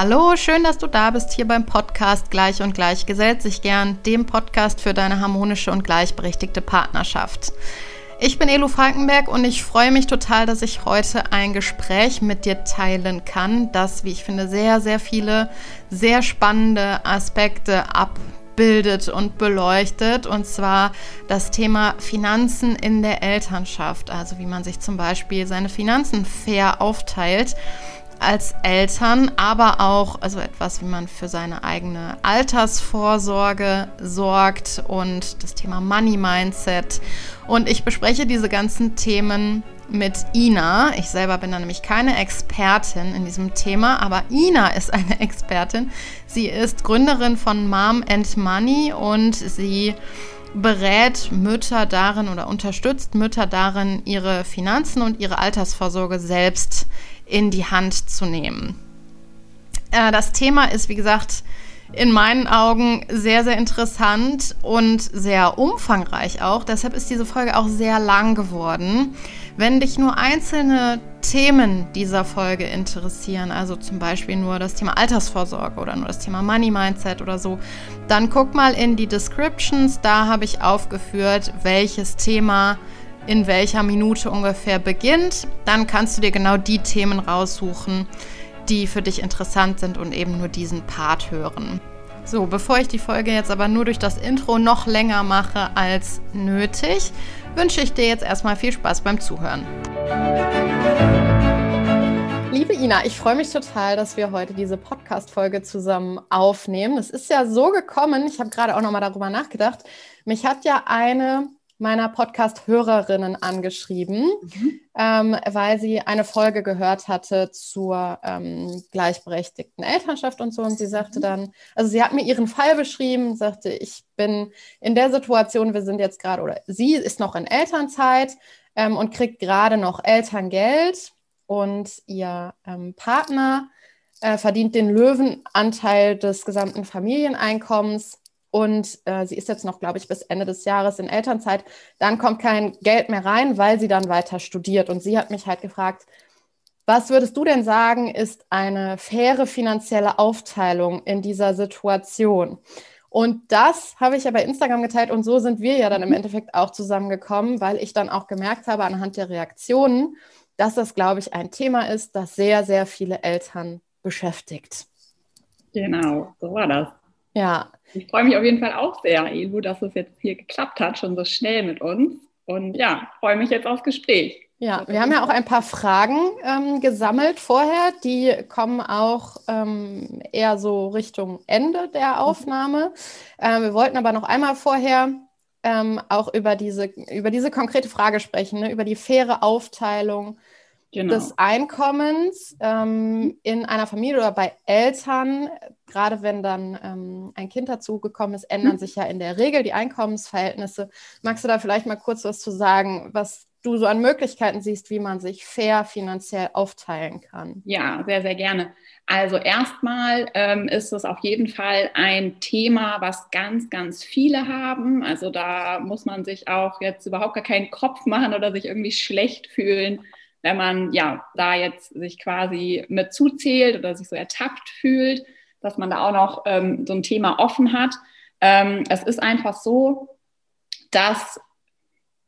Hallo, schön, dass du da bist hier beim Podcast Gleich und Gleich gesellt sich gern, dem Podcast für deine harmonische und gleichberechtigte Partnerschaft. Ich bin Elu Falkenberg und ich freue mich total, dass ich heute ein Gespräch mit dir teilen kann, das, wie ich finde, sehr, sehr viele sehr spannende Aspekte abbildet und beleuchtet. Und zwar das Thema Finanzen in der Elternschaft. Also wie man sich zum Beispiel seine Finanzen fair aufteilt als Eltern, aber auch also etwas, wie man für seine eigene Altersvorsorge sorgt und das Thema Money Mindset. Und ich bespreche diese ganzen Themen mit Ina. Ich selber bin da nämlich keine Expertin in diesem Thema, aber Ina ist eine Expertin. Sie ist Gründerin von Mom and Money und sie berät Mütter darin oder unterstützt Mütter darin, ihre Finanzen und ihre Altersvorsorge selbst in die Hand zu nehmen. Äh, das Thema ist, wie gesagt, in meinen Augen sehr, sehr interessant und sehr umfangreich auch. Deshalb ist diese Folge auch sehr lang geworden. Wenn dich nur einzelne Themen dieser Folge interessieren, also zum Beispiel nur das Thema Altersvorsorge oder nur das Thema Money Mindset oder so, dann guck mal in die Descriptions. Da habe ich aufgeführt, welches Thema in welcher Minute ungefähr beginnt. Dann kannst du dir genau die Themen raussuchen, die für dich interessant sind und eben nur diesen Part hören. So, bevor ich die Folge jetzt aber nur durch das Intro noch länger mache als nötig, wünsche ich dir jetzt erstmal viel Spaß beim Zuhören. Liebe Ina, ich freue mich total, dass wir heute diese Podcast-Folge zusammen aufnehmen. Es ist ja so gekommen, ich habe gerade auch nochmal darüber nachgedacht. Mich hat ja eine meiner Podcast-Hörerinnen angeschrieben, mhm. ähm, weil sie eine Folge gehört hatte zur ähm, gleichberechtigten Elternschaft und so. Und sie sagte mhm. dann, also sie hat mir ihren Fall beschrieben, sagte, ich bin in der Situation, wir sind jetzt gerade, oder sie ist noch in Elternzeit ähm, und kriegt gerade noch Elterngeld und ihr ähm, Partner äh, verdient den Löwenanteil des gesamten Familieneinkommens und äh, sie ist jetzt noch, glaube ich, bis Ende des Jahres in Elternzeit. Dann kommt kein Geld mehr rein, weil sie dann weiter studiert. Und sie hat mich halt gefragt, was würdest du denn sagen, ist eine faire finanzielle Aufteilung in dieser Situation? Und das habe ich ja bei Instagram geteilt und so sind wir ja dann im mhm. Endeffekt auch zusammengekommen, weil ich dann auch gemerkt habe anhand der Reaktionen, dass das, glaube ich, ein Thema ist, das sehr, sehr viele Eltern beschäftigt. Genau, so war das. Ja. Ich freue mich auf jeden Fall auch sehr, Elu, dass es jetzt hier geklappt hat, schon so schnell mit uns. Und ja, freue mich jetzt aufs Gespräch. Ja, wir haben ja auch ein paar Fragen ähm, gesammelt vorher. Die kommen auch ähm, eher so Richtung Ende der. Aufnahme. Ähm, wir wollten aber noch einmal vorher ähm, auch über diese, über diese konkrete Frage sprechen, ne? über die faire Aufteilung genau. des Einkommens ähm, in einer Familie oder bei Eltern, gerade wenn dann ähm, ein Kind dazugekommen ist, ändern mhm. sich ja in der Regel die Einkommensverhältnisse. Magst du da vielleicht mal kurz was zu sagen, was du so an Möglichkeiten siehst, wie man sich fair finanziell aufteilen kann? Ja, sehr, sehr gerne. Also erstmal ähm, ist es auf jeden Fall ein Thema, was ganz, ganz viele haben. Also da muss man sich auch jetzt überhaupt gar keinen Kopf machen oder sich irgendwie schlecht fühlen, wenn man ja da jetzt sich quasi mit zuzählt oder sich so ertappt fühlt, dass man da auch noch ähm, so ein Thema offen hat. Ähm, es ist einfach so, dass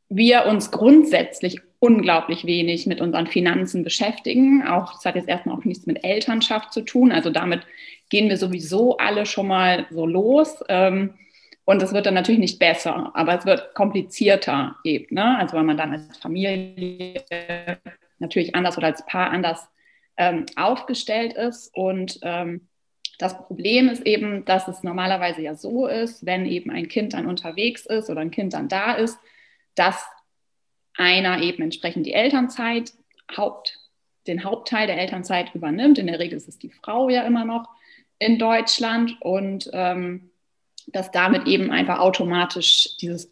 wir uns grundsätzlich unglaublich wenig mit unseren Finanzen beschäftigen. Auch das hat jetzt erstmal auch nichts mit Elternschaft zu tun. Also damit gehen wir sowieso alle schon mal so los. Ähm, und es wird dann natürlich nicht besser, aber es wird komplizierter eben. Ne? Also weil man dann als Familie natürlich anders oder als Paar anders ähm, aufgestellt ist. Und ähm, das Problem ist eben, dass es normalerweise ja so ist, wenn eben ein Kind dann unterwegs ist oder ein Kind dann da ist, dass einer eben entsprechend die Elternzeit, Haupt, den Hauptteil der Elternzeit übernimmt. In der Regel ist es die Frau ja immer noch in Deutschland und ähm, dass damit eben einfach automatisch dieses,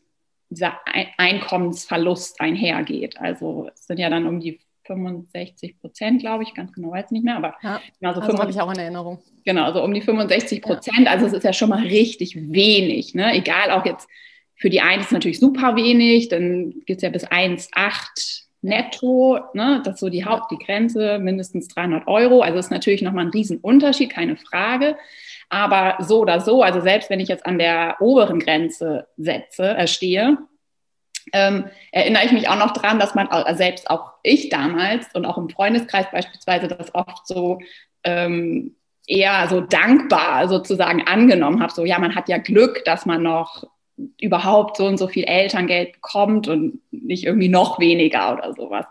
dieser Einkommensverlust einhergeht. Also es sind ja dann um die 65 Prozent, glaube ich, ganz genau weiß ich nicht mehr, aber ja, genau, so also habe ich auch in Erinnerung. Genau, also um die 65 Prozent. Ja. Also es ist ja schon mal richtig wenig. Ne? Egal, auch jetzt für die einen ist es natürlich super wenig, dann geht es ja bis 1,8 netto, ne, das ist so die Haupt, die Grenze, mindestens 300 Euro. Also ist natürlich nochmal ein Riesenunterschied, keine Frage. Aber so oder so, also selbst wenn ich jetzt an der oberen Grenze setze, äh, stehe, ähm, erinnere ich mich auch noch daran, dass man selbst auch ich damals und auch im Freundeskreis beispielsweise das oft so ähm, eher so dankbar sozusagen angenommen habe. So, ja, man hat ja Glück, dass man noch überhaupt so und so viel Elterngeld bekommt und nicht irgendwie noch weniger oder sowas.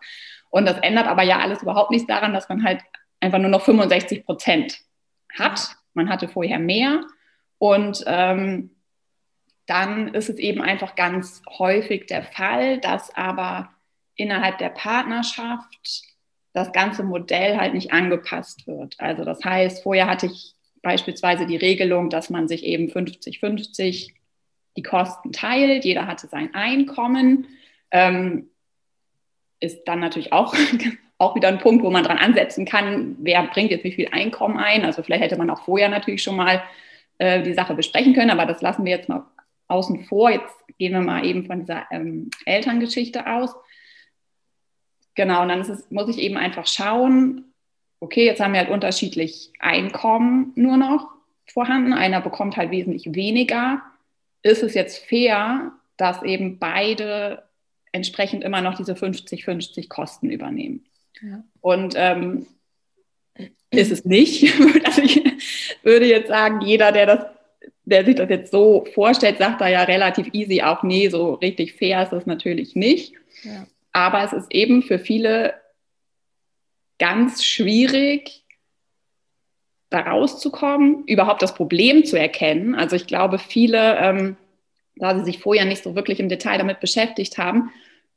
Und das ändert aber ja alles überhaupt nichts daran, dass man halt einfach nur noch 65 Prozent hat. Man hatte vorher mehr. Und ähm, dann ist es eben einfach ganz häufig der Fall, dass aber innerhalb der Partnerschaft das ganze Modell halt nicht angepasst wird. Also das heißt, vorher hatte ich beispielsweise die Regelung, dass man sich eben 50-50 die Kosten teilt. Jeder hatte sein Einkommen. Ähm, ist dann natürlich auch, auch wieder ein Punkt, wo man dran ansetzen kann, wer bringt jetzt wie viel Einkommen ein. Also vielleicht hätte man auch vorher natürlich schon mal äh, die Sache besprechen können, aber das lassen wir jetzt mal außen vor. Jetzt gehen wir mal eben von dieser ähm, Elterngeschichte aus. Genau, und dann es, muss ich eben einfach schauen, okay, jetzt haben wir halt unterschiedlich Einkommen nur noch vorhanden. Einer bekommt halt wesentlich weniger. Ist es jetzt fair, dass eben beide entsprechend immer noch diese 50-50 Kosten übernehmen? Ja. Und ähm, ist es nicht. Also ich würde jetzt sagen, jeder, der das der sich das jetzt so vorstellt, sagt da ja relativ easy auch, nee, so richtig fair ist das natürlich nicht. Ja. Aber es ist eben für viele ganz schwierig, da rauszukommen, überhaupt das Problem zu erkennen. Also ich glaube, viele, ähm, da sie sich vorher nicht so wirklich im Detail damit beschäftigt haben,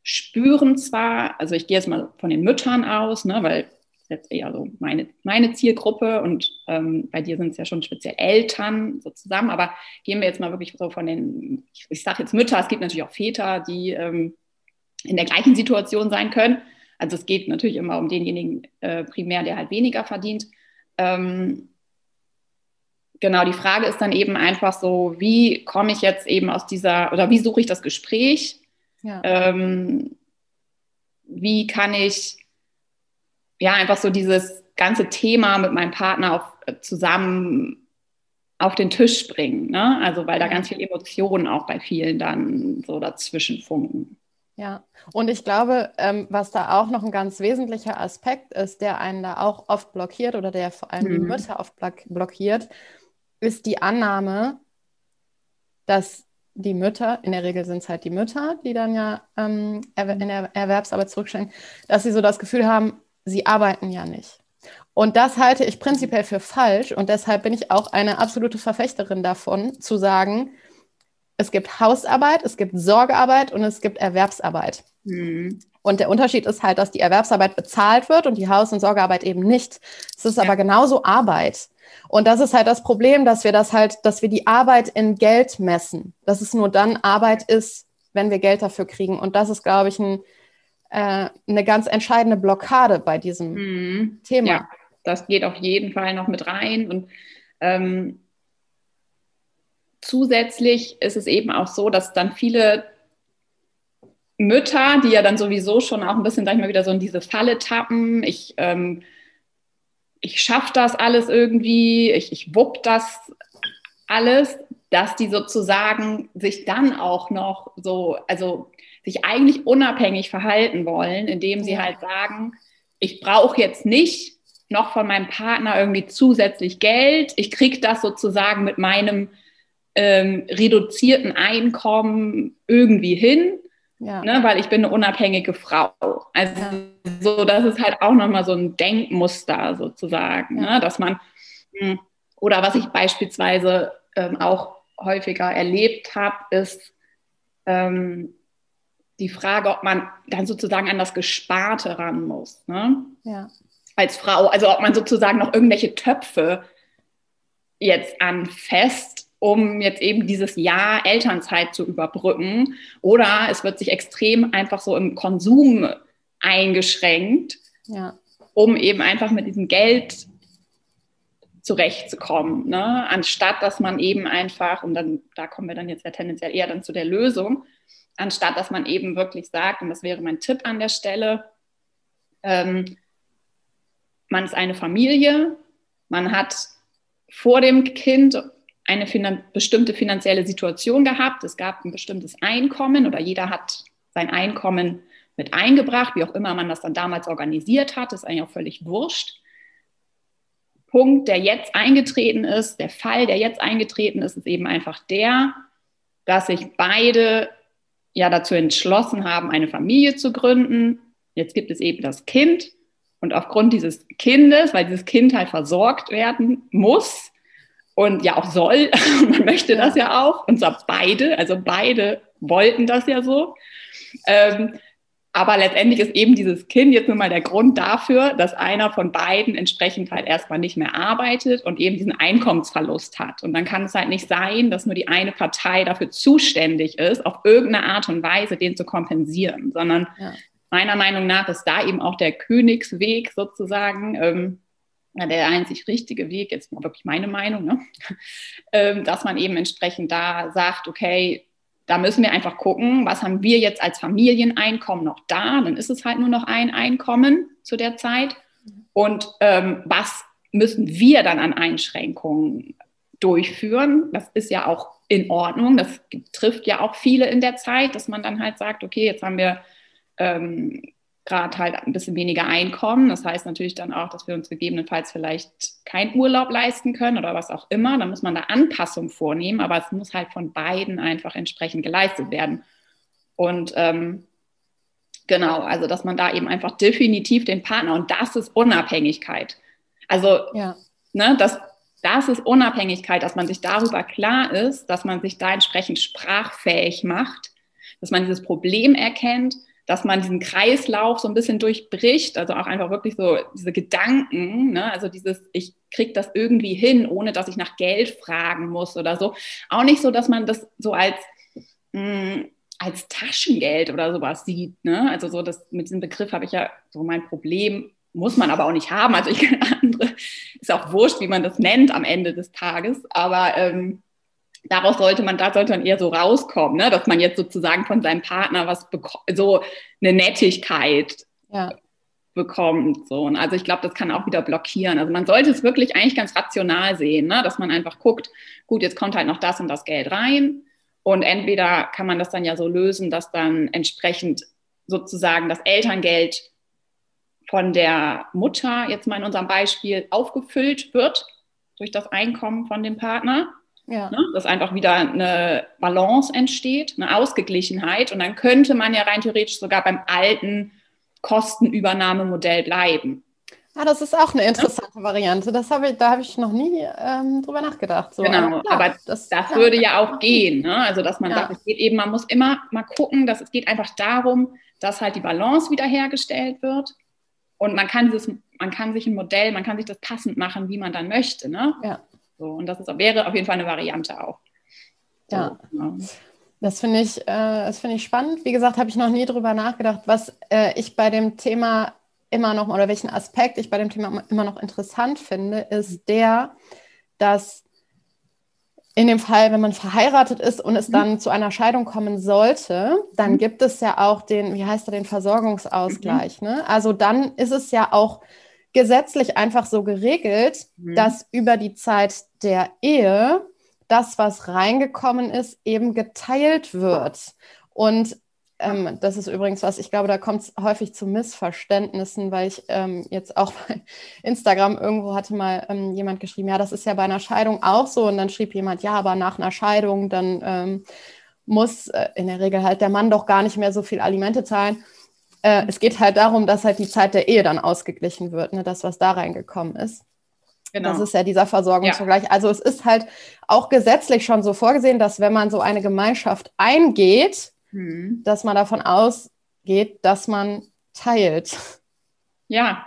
spüren zwar, also ich gehe jetzt mal von den Müttern aus, ne, weil jetzt eher so meine, meine Zielgruppe und ähm, bei dir sind es ja schon speziell Eltern so zusammen, aber gehen wir jetzt mal wirklich so von den, ich, ich sage jetzt Mütter, es gibt natürlich auch Väter, die ähm, in der gleichen Situation sein können. Also es geht natürlich immer um denjenigen äh, primär, der halt weniger verdient. Ähm, genau, die Frage ist dann eben einfach so, wie komme ich jetzt eben aus dieser, oder wie suche ich das Gespräch? Ja. Ähm, wie kann ich ja einfach so dieses ganze Thema mit meinem Partner auf, äh, zusammen auf den Tisch bringen? Ne? Also weil da ganz viele Emotionen auch bei vielen dann so dazwischen funken. Ja, und ich glaube, ähm, was da auch noch ein ganz wesentlicher Aspekt ist, der einen da auch oft blockiert oder der vor allem mhm. die Mütter oft blockiert, ist die Annahme, dass die Mütter, in der Regel sind es halt die Mütter, die dann ja ähm, in der Erwerbsarbeit zurückstellen, dass sie so das Gefühl haben, sie arbeiten ja nicht. Und das halte ich prinzipiell für falsch und deshalb bin ich auch eine absolute Verfechterin davon, zu sagen, es gibt Hausarbeit, es gibt Sorgearbeit und es gibt Erwerbsarbeit. Mhm. Und der Unterschied ist halt, dass die Erwerbsarbeit bezahlt wird und die Haus- und Sorgearbeit eben nicht. Es ist ja. aber genauso Arbeit. Und das ist halt das Problem, dass wir das halt, dass wir die Arbeit in Geld messen. Dass es nur dann Arbeit ist, wenn wir Geld dafür kriegen. Und das ist, glaube ich, ein, äh, eine ganz entscheidende Blockade bei diesem mhm. Thema. Ja, das geht auf jeden Fall noch mit rein. Und ähm, zusätzlich ist es eben auch so, dass dann viele Mütter, die ja dann sowieso schon auch ein bisschen, sag ich mal, wieder so in diese Falle tappen, ich, ähm, ich schaffe das alles irgendwie, ich, ich wupp das alles, dass die sozusagen sich dann auch noch so, also sich eigentlich unabhängig verhalten wollen, indem sie halt sagen, ich brauche jetzt nicht noch von meinem Partner irgendwie zusätzlich Geld, ich kriege das sozusagen mit meinem ähm, reduzierten Einkommen irgendwie hin, ja. ne, weil ich bin eine unabhängige Frau. Also ja. so, das ist halt auch nochmal so ein Denkmuster sozusagen, ja. ne, dass man, hm, oder was ich beispielsweise ähm, auch häufiger erlebt habe, ist ähm, die Frage, ob man dann sozusagen an das Gesparte ran muss. Ne? Ja. Als Frau, also ob man sozusagen noch irgendwelche Töpfe jetzt anfasst, um jetzt eben dieses Jahr Elternzeit zu überbrücken. Oder es wird sich extrem einfach so im Konsum eingeschränkt, ja. um eben einfach mit diesem Geld zurechtzukommen, ne? anstatt dass man eben einfach, und dann da kommen wir dann jetzt ja tendenziell eher dann zu der Lösung, anstatt dass man eben wirklich sagt, und das wäre mein Tipp an der Stelle, ähm, man ist eine Familie, man hat vor dem Kind eine finan bestimmte finanzielle Situation gehabt, es gab ein bestimmtes Einkommen oder jeder hat sein Einkommen mit eingebracht, wie auch immer man das dann damals organisiert hat, ist eigentlich auch völlig wurscht. Punkt, der jetzt eingetreten ist, der Fall, der jetzt eingetreten ist, ist eben einfach der, dass sich beide ja dazu entschlossen haben, eine Familie zu gründen. Jetzt gibt es eben das Kind. Und aufgrund dieses Kindes, weil dieses Kind halt versorgt werden muss und ja auch soll, man möchte das ja. auch, und zwar beide, also beide wollten das ja so, ähm, aber letztendlich ist eben dieses Kind jetzt nun mal der Grund dafür, dass einer von beiden entsprechend halt erstmal nicht mehr arbeitet und eben diesen Einkommensverlust hat. Und dann kann es halt nicht sein, dass nur die eine Partei dafür zuständig ist, auf irgendeine Art und Weise den zu kompensieren, sondern ja. meiner Meinung nach ist da eben auch der Königsweg sozusagen. Ähm, der einzig richtige Weg, jetzt mal wirklich meine Meinung, ne? ähm, dass man eben entsprechend da sagt, okay, da müssen wir einfach gucken, was haben wir jetzt als Familieneinkommen noch da? Dann ist es halt nur noch ein Einkommen zu der Zeit. Und ähm, was müssen wir dann an Einschränkungen durchführen? Das ist ja auch in Ordnung. Das trifft ja auch viele in der Zeit, dass man dann halt sagt, okay, jetzt haben wir ähm, gerade halt ein bisschen weniger Einkommen. Das heißt natürlich dann auch, dass wir uns gegebenenfalls vielleicht keinen Urlaub leisten können oder was auch immer. Dann muss man da Anpassungen vornehmen, aber es muss halt von beiden einfach entsprechend geleistet werden. Und ähm, genau, also dass man da eben einfach definitiv den Partner und das ist Unabhängigkeit. Also ja. ne, das, das ist Unabhängigkeit, dass man sich darüber klar ist, dass man sich da entsprechend sprachfähig macht, dass man dieses Problem erkennt, dass man diesen Kreislauf so ein bisschen durchbricht, also auch einfach wirklich so diese Gedanken, ne? also dieses, ich kriege das irgendwie hin, ohne dass ich nach Geld fragen muss oder so. Auch nicht so, dass man das so als, mh, hm, als Taschengeld oder sowas sieht. Ne? Also so das, mit diesem Begriff habe ich ja so mein Problem, muss man aber auch nicht haben. Also ich kenne andere, ist auch wurscht, wie man das nennt am Ende des Tages, aber ähm, daraus sollte man, da sollte man eher so rauskommen, ne? dass man jetzt sozusagen von seinem Partner was so eine Nettigkeit ja. bekommt. So. Und also ich glaube, das kann auch wieder blockieren. Also man sollte es wirklich eigentlich ganz rational sehen, ne? dass man einfach guckt, gut, jetzt kommt halt noch das und das Geld rein. Und entweder kann man das dann ja so lösen, dass dann entsprechend sozusagen das Elterngeld von der Mutter, jetzt mal in unserem Beispiel, aufgefüllt wird durch das Einkommen von dem Partner. Ja. Ne? Dass einfach wieder eine Balance entsteht, eine Ausgeglichenheit. Und dann könnte man ja rein theoretisch sogar beim alten Kostenübernahmemodell bleiben. Ja, das ist auch eine interessante ja. Variante. Das habe ich, da habe ich noch nie ähm, drüber nachgedacht. So. Genau, aber, klar, aber das, das ja. würde ja auch gehen. Ne? Also, dass man ja. sagt, es geht eben, man muss immer mal gucken, dass es geht einfach darum, dass halt die Balance wiederhergestellt wird. Und man kann, dieses, man kann sich ein Modell, man kann sich das passend machen, wie man dann möchte. Ne? Ja. So, und das ist, wäre auf jeden Fall eine Variante auch. So, ja. Genau. Das finde ich, äh, das finde ich spannend. Wie gesagt, habe ich noch nie drüber nachgedacht, was äh, ich bei dem Thema immer noch oder welchen Aspekt ich bei dem Thema immer noch interessant finde, ist der, dass in dem Fall, wenn man verheiratet ist und es mhm. dann zu einer Scheidung kommen sollte, dann mhm. gibt es ja auch den, wie heißt er, den Versorgungsausgleich. Mhm. Ne? Also dann ist es ja auch gesetzlich einfach so geregelt, mhm. dass über die Zeit der Ehe das, was reingekommen ist, eben geteilt wird. Und ähm, das ist übrigens was, ich glaube, da kommt es häufig zu Missverständnissen, weil ich ähm, jetzt auch bei Instagram irgendwo hatte mal ähm, jemand geschrieben, ja, das ist ja bei einer Scheidung auch so. Und dann schrieb jemand, ja, aber nach einer Scheidung, dann ähm, muss äh, in der Regel halt der Mann doch gar nicht mehr so viel Alimente zahlen. Äh, es geht halt darum, dass halt die Zeit der Ehe dann ausgeglichen wird, ne, das, was da reingekommen ist. Genau. Das ist ja dieser Versorgungsvergleich. Ja. Also es ist halt auch gesetzlich schon so vorgesehen, dass wenn man so eine Gemeinschaft eingeht, hm. dass man davon ausgeht, dass man teilt. Ja,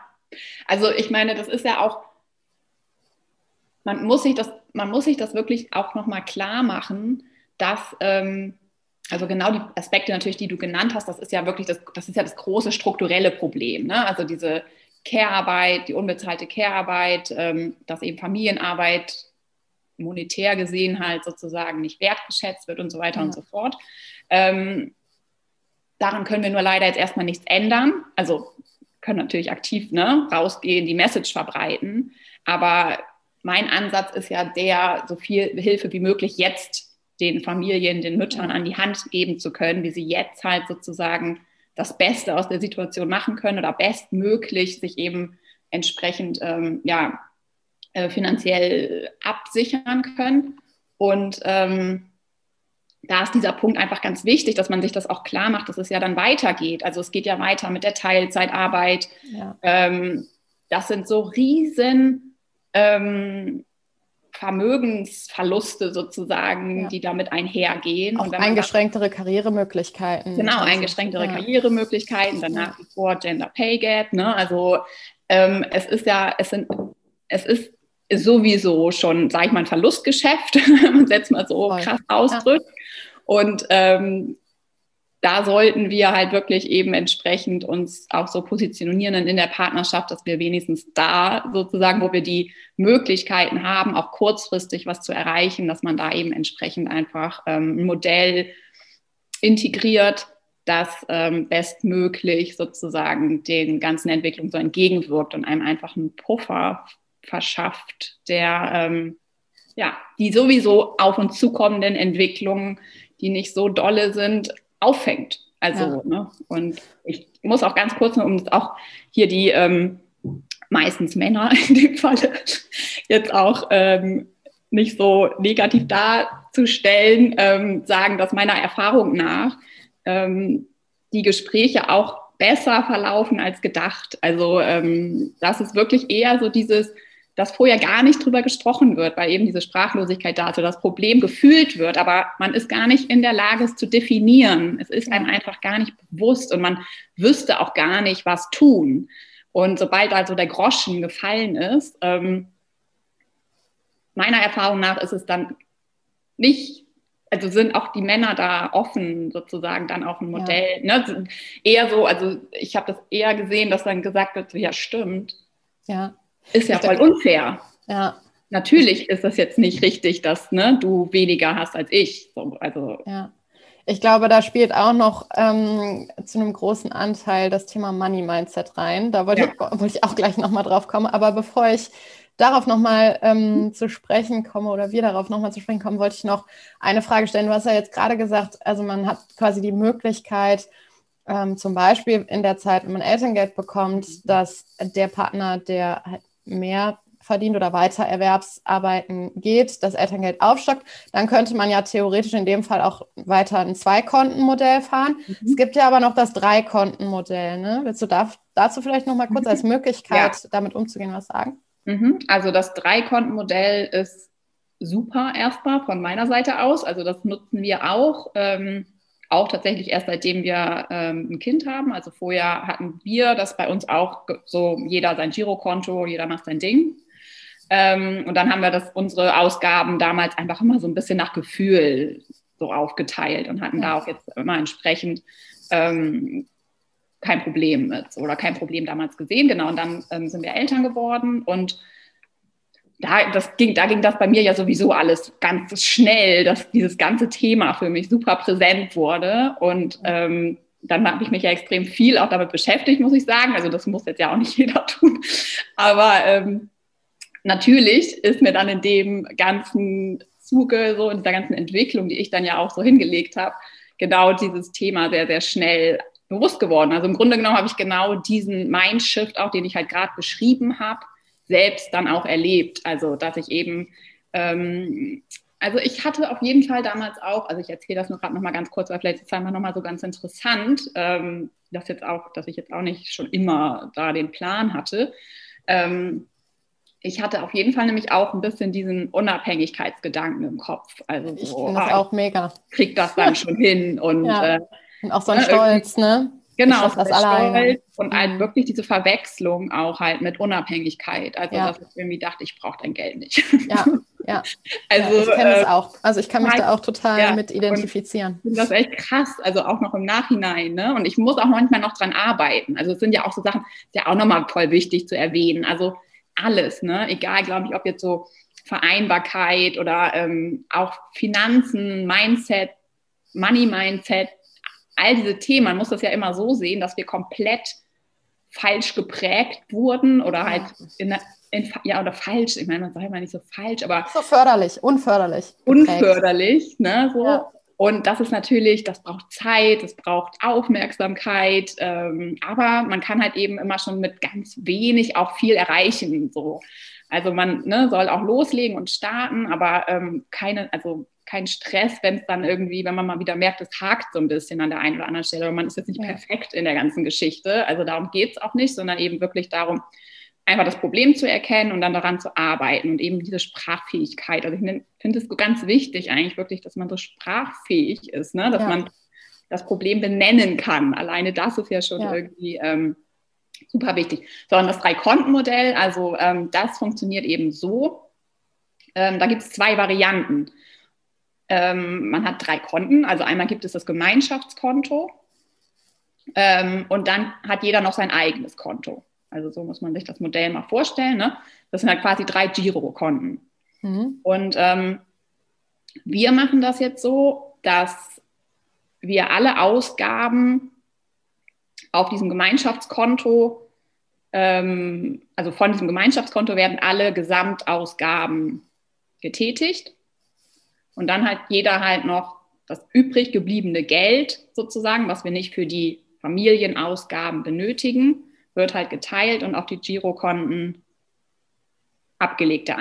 also ich meine, das ist ja auch, man muss sich das, man muss sich das wirklich auch nochmal klar machen, dass ähm, also genau die Aspekte natürlich, die du genannt hast, das ist ja wirklich das, das ist ja das große strukturelle Problem. Ne? Also diese Care-Arbeit, die unbezahlte Care-Arbeit, ähm, dass eben Familienarbeit monetär gesehen halt sozusagen nicht wertgeschätzt wird und so weiter ja. und so fort. Ähm, daran können wir nur leider jetzt erstmal nichts ändern. Also können natürlich aktiv ne, rausgehen, die Message verbreiten. Aber mein Ansatz ist ja der, so viel Hilfe wie möglich jetzt den Familien, den Müttern an die Hand geben zu können, wie sie jetzt halt sozusagen das Beste aus der Situation machen können oder bestmöglich sich eben entsprechend ähm, ja, äh, finanziell absichern können. Und ähm, da ist dieser Punkt einfach ganz wichtig, dass man sich das auch klar macht, dass es ja dann weitergeht. Also es geht ja weiter mit der Teilzeitarbeit. Ja. Ähm, das sind so riesen ähm, Vermögensverluste sozusagen, ja. die damit einhergehen. Auch eingeschränktere sagt, Karrieremöglichkeiten. Genau, eingeschränktere ja. Karrieremöglichkeiten, dann nach wie vor Gender Pay Gap. Ne? Also ähm, es ist ja, es sind, es ist sowieso schon, sage ich mal, ein Verlustgeschäft, wenn man es jetzt mal so Voll. krass ausdrückt. Ja. Und ähm, da sollten wir halt wirklich eben entsprechend uns auch so positionieren in der Partnerschaft, dass wir wenigstens da sozusagen, wo wir die Möglichkeiten haben, auch kurzfristig was zu erreichen, dass man da eben entsprechend einfach ähm, ein Modell integriert, das ähm, bestmöglich sozusagen den ganzen Entwicklungen so entgegenwirkt und einem einfach einen Puffer verschafft, der ähm, ja, die sowieso auf uns zukommenden Entwicklungen, die nicht so dolle sind, auffängt. Also, ja. ne? und ich muss auch ganz kurz, um auch hier die ähm, meistens Männer in dem Falle jetzt auch ähm, nicht so negativ darzustellen, ähm, sagen, dass meiner Erfahrung nach ähm, die Gespräche auch besser verlaufen als gedacht. Also ähm, das ist wirklich eher so dieses, dass vorher gar nicht drüber gesprochen wird, weil eben diese Sprachlosigkeit da so das Problem gefühlt wird, aber man ist gar nicht in der Lage, es zu definieren. Es ist einem einfach gar nicht bewusst und man wüsste auch gar nicht, was tun. Und sobald also der Groschen gefallen ist, ähm, meiner Erfahrung nach ist es dann nicht, also sind auch die Männer da offen, sozusagen dann auch ein Modell. Ja. Ne? Eher so, also ich habe das eher gesehen, dass dann gesagt wird, ja stimmt. Ja ist ja voll unfair. Ja. Natürlich ist das jetzt nicht richtig, dass ne, du weniger hast als ich. So, also. Ja. Ich glaube, da spielt auch noch ähm, zu einem großen Anteil das Thema Money Mindset rein. Da wollte, ja. ich, wollte ich auch gleich nochmal drauf kommen. Aber bevor ich darauf nochmal ähm, zu sprechen komme oder wir darauf nochmal zu sprechen kommen, wollte ich noch eine Frage stellen. Du hast ja jetzt gerade gesagt, also man hat quasi die Möglichkeit, ähm, zum Beispiel in der Zeit, wenn man Elterngeld bekommt, dass der Partner, der mehr verdient oder weiter Erwerbsarbeiten geht, das Elterngeld aufstockt, dann könnte man ja theoretisch in dem Fall auch weiter ein Zwei-Konten-Modell fahren. Mhm. Es gibt ja aber noch das Drei-Konten-Modell. Ne? Willst du da, dazu vielleicht noch mal kurz als Möglichkeit, ja. damit umzugehen, was sagen? Mhm. Also das Drei-Konten-Modell ist super erstmal von meiner Seite aus. Also das nutzen wir auch. Ähm, auch tatsächlich erst seitdem wir ähm, ein Kind haben. Also vorher hatten wir das bei uns auch so, jeder sein Girokonto, jeder macht sein Ding. Ähm, und dann haben wir das, unsere Ausgaben damals einfach immer so ein bisschen nach Gefühl so aufgeteilt und hatten ja. da auch jetzt immer entsprechend ähm, kein Problem mit oder kein Problem damals gesehen. Genau, und dann ähm, sind wir Eltern geworden und da, das ging, da ging das bei mir ja sowieso alles ganz schnell, dass dieses ganze Thema für mich super präsent wurde. Und ähm, dann habe ich mich ja extrem viel auch damit beschäftigt, muss ich sagen. Also das muss jetzt ja auch nicht jeder tun. Aber ähm, natürlich ist mir dann in dem ganzen Zuge, so in dieser ganzen Entwicklung, die ich dann ja auch so hingelegt habe, genau dieses Thema sehr, sehr schnell bewusst geworden. Also im Grunde genommen habe ich genau diesen Mindshift auch, den ich halt gerade beschrieben habe, selbst dann auch erlebt. Also, dass ich eben, ähm, also ich hatte auf jeden Fall damals auch, also ich erzähle das nur gerade nochmal ganz kurz, weil vielleicht ist es einfach nochmal so ganz interessant, ähm, dass jetzt auch, dass ich jetzt auch nicht schon immer da den Plan hatte. Ähm, ich hatte auf jeden Fall nämlich auch ein bisschen diesen Unabhängigkeitsgedanken im Kopf. Also ich so, das ah, auch mega. Krieg das dann schon hin und, ja. äh, und auch so ein ne, Stolz, ne? Genau, das alleine. und halt wirklich diese Verwechslung auch halt mit Unabhängigkeit. Also ja. dass ich irgendwie dachte, ich brauche dein Geld nicht. Ja, ja. Also, ja, ich kenne es äh, auch. Also ich kann mich da auch total ja, mit identifizieren. Ich finde das echt krass, also auch noch im Nachhinein. Ne? Und ich muss auch manchmal noch dran arbeiten. Also es sind ja auch so Sachen, ist ja auch nochmal voll wichtig zu erwähnen. Also alles, ne? Egal, glaube ich, ob jetzt so Vereinbarkeit oder ähm, auch Finanzen, Mindset, Money-Mindset, all diese Themen, man muss das ja immer so sehen, dass wir komplett falsch geprägt wurden oder halt in, in, ja, oder falsch, ich meine, man sagt immer nicht so falsch, aber. So förderlich, unförderlich. Geprägt. Unförderlich, ne, so. Ja. Und das ist natürlich, das braucht Zeit, das braucht Aufmerksamkeit, ähm, aber man kann halt eben immer schon mit ganz wenig auch viel erreichen. So. Also man ne, soll auch loslegen und starten, aber ähm, keine, also kein Stress, wenn es dann irgendwie, wenn man mal wieder merkt, es hakt so ein bisschen an der einen oder anderen Stelle. Aber man ist jetzt nicht ja. perfekt in der ganzen Geschichte. Also darum geht es auch nicht, sondern eben wirklich darum, einfach das Problem zu erkennen und dann daran zu arbeiten und eben diese Sprachfähigkeit. Also ich finde es ganz wichtig eigentlich wirklich, dass man so sprachfähig ist, ne? dass ja. man das Problem benennen kann. Alleine das ist ja schon ja. irgendwie ähm, super wichtig. So, und das Drei-Konten-Modell, also ähm, das funktioniert eben so. Ähm, da gibt es zwei Varianten. Ähm, man hat drei Konten, also einmal gibt es das Gemeinschaftskonto ähm, und dann hat jeder noch sein eigenes Konto. Also so muss man sich das Modell mal vorstellen. Ne? Das sind halt quasi drei Girokonten. Mhm. Und ähm, wir machen das jetzt so, dass wir alle Ausgaben auf diesem Gemeinschaftskonto, ähm, also von diesem Gemeinschaftskonto werden alle Gesamtausgaben getätigt. Und dann hat jeder halt noch das übrig gebliebene Geld sozusagen, was wir nicht für die Familienausgaben benötigen, wird halt geteilt und auf die Girokonten abgelegt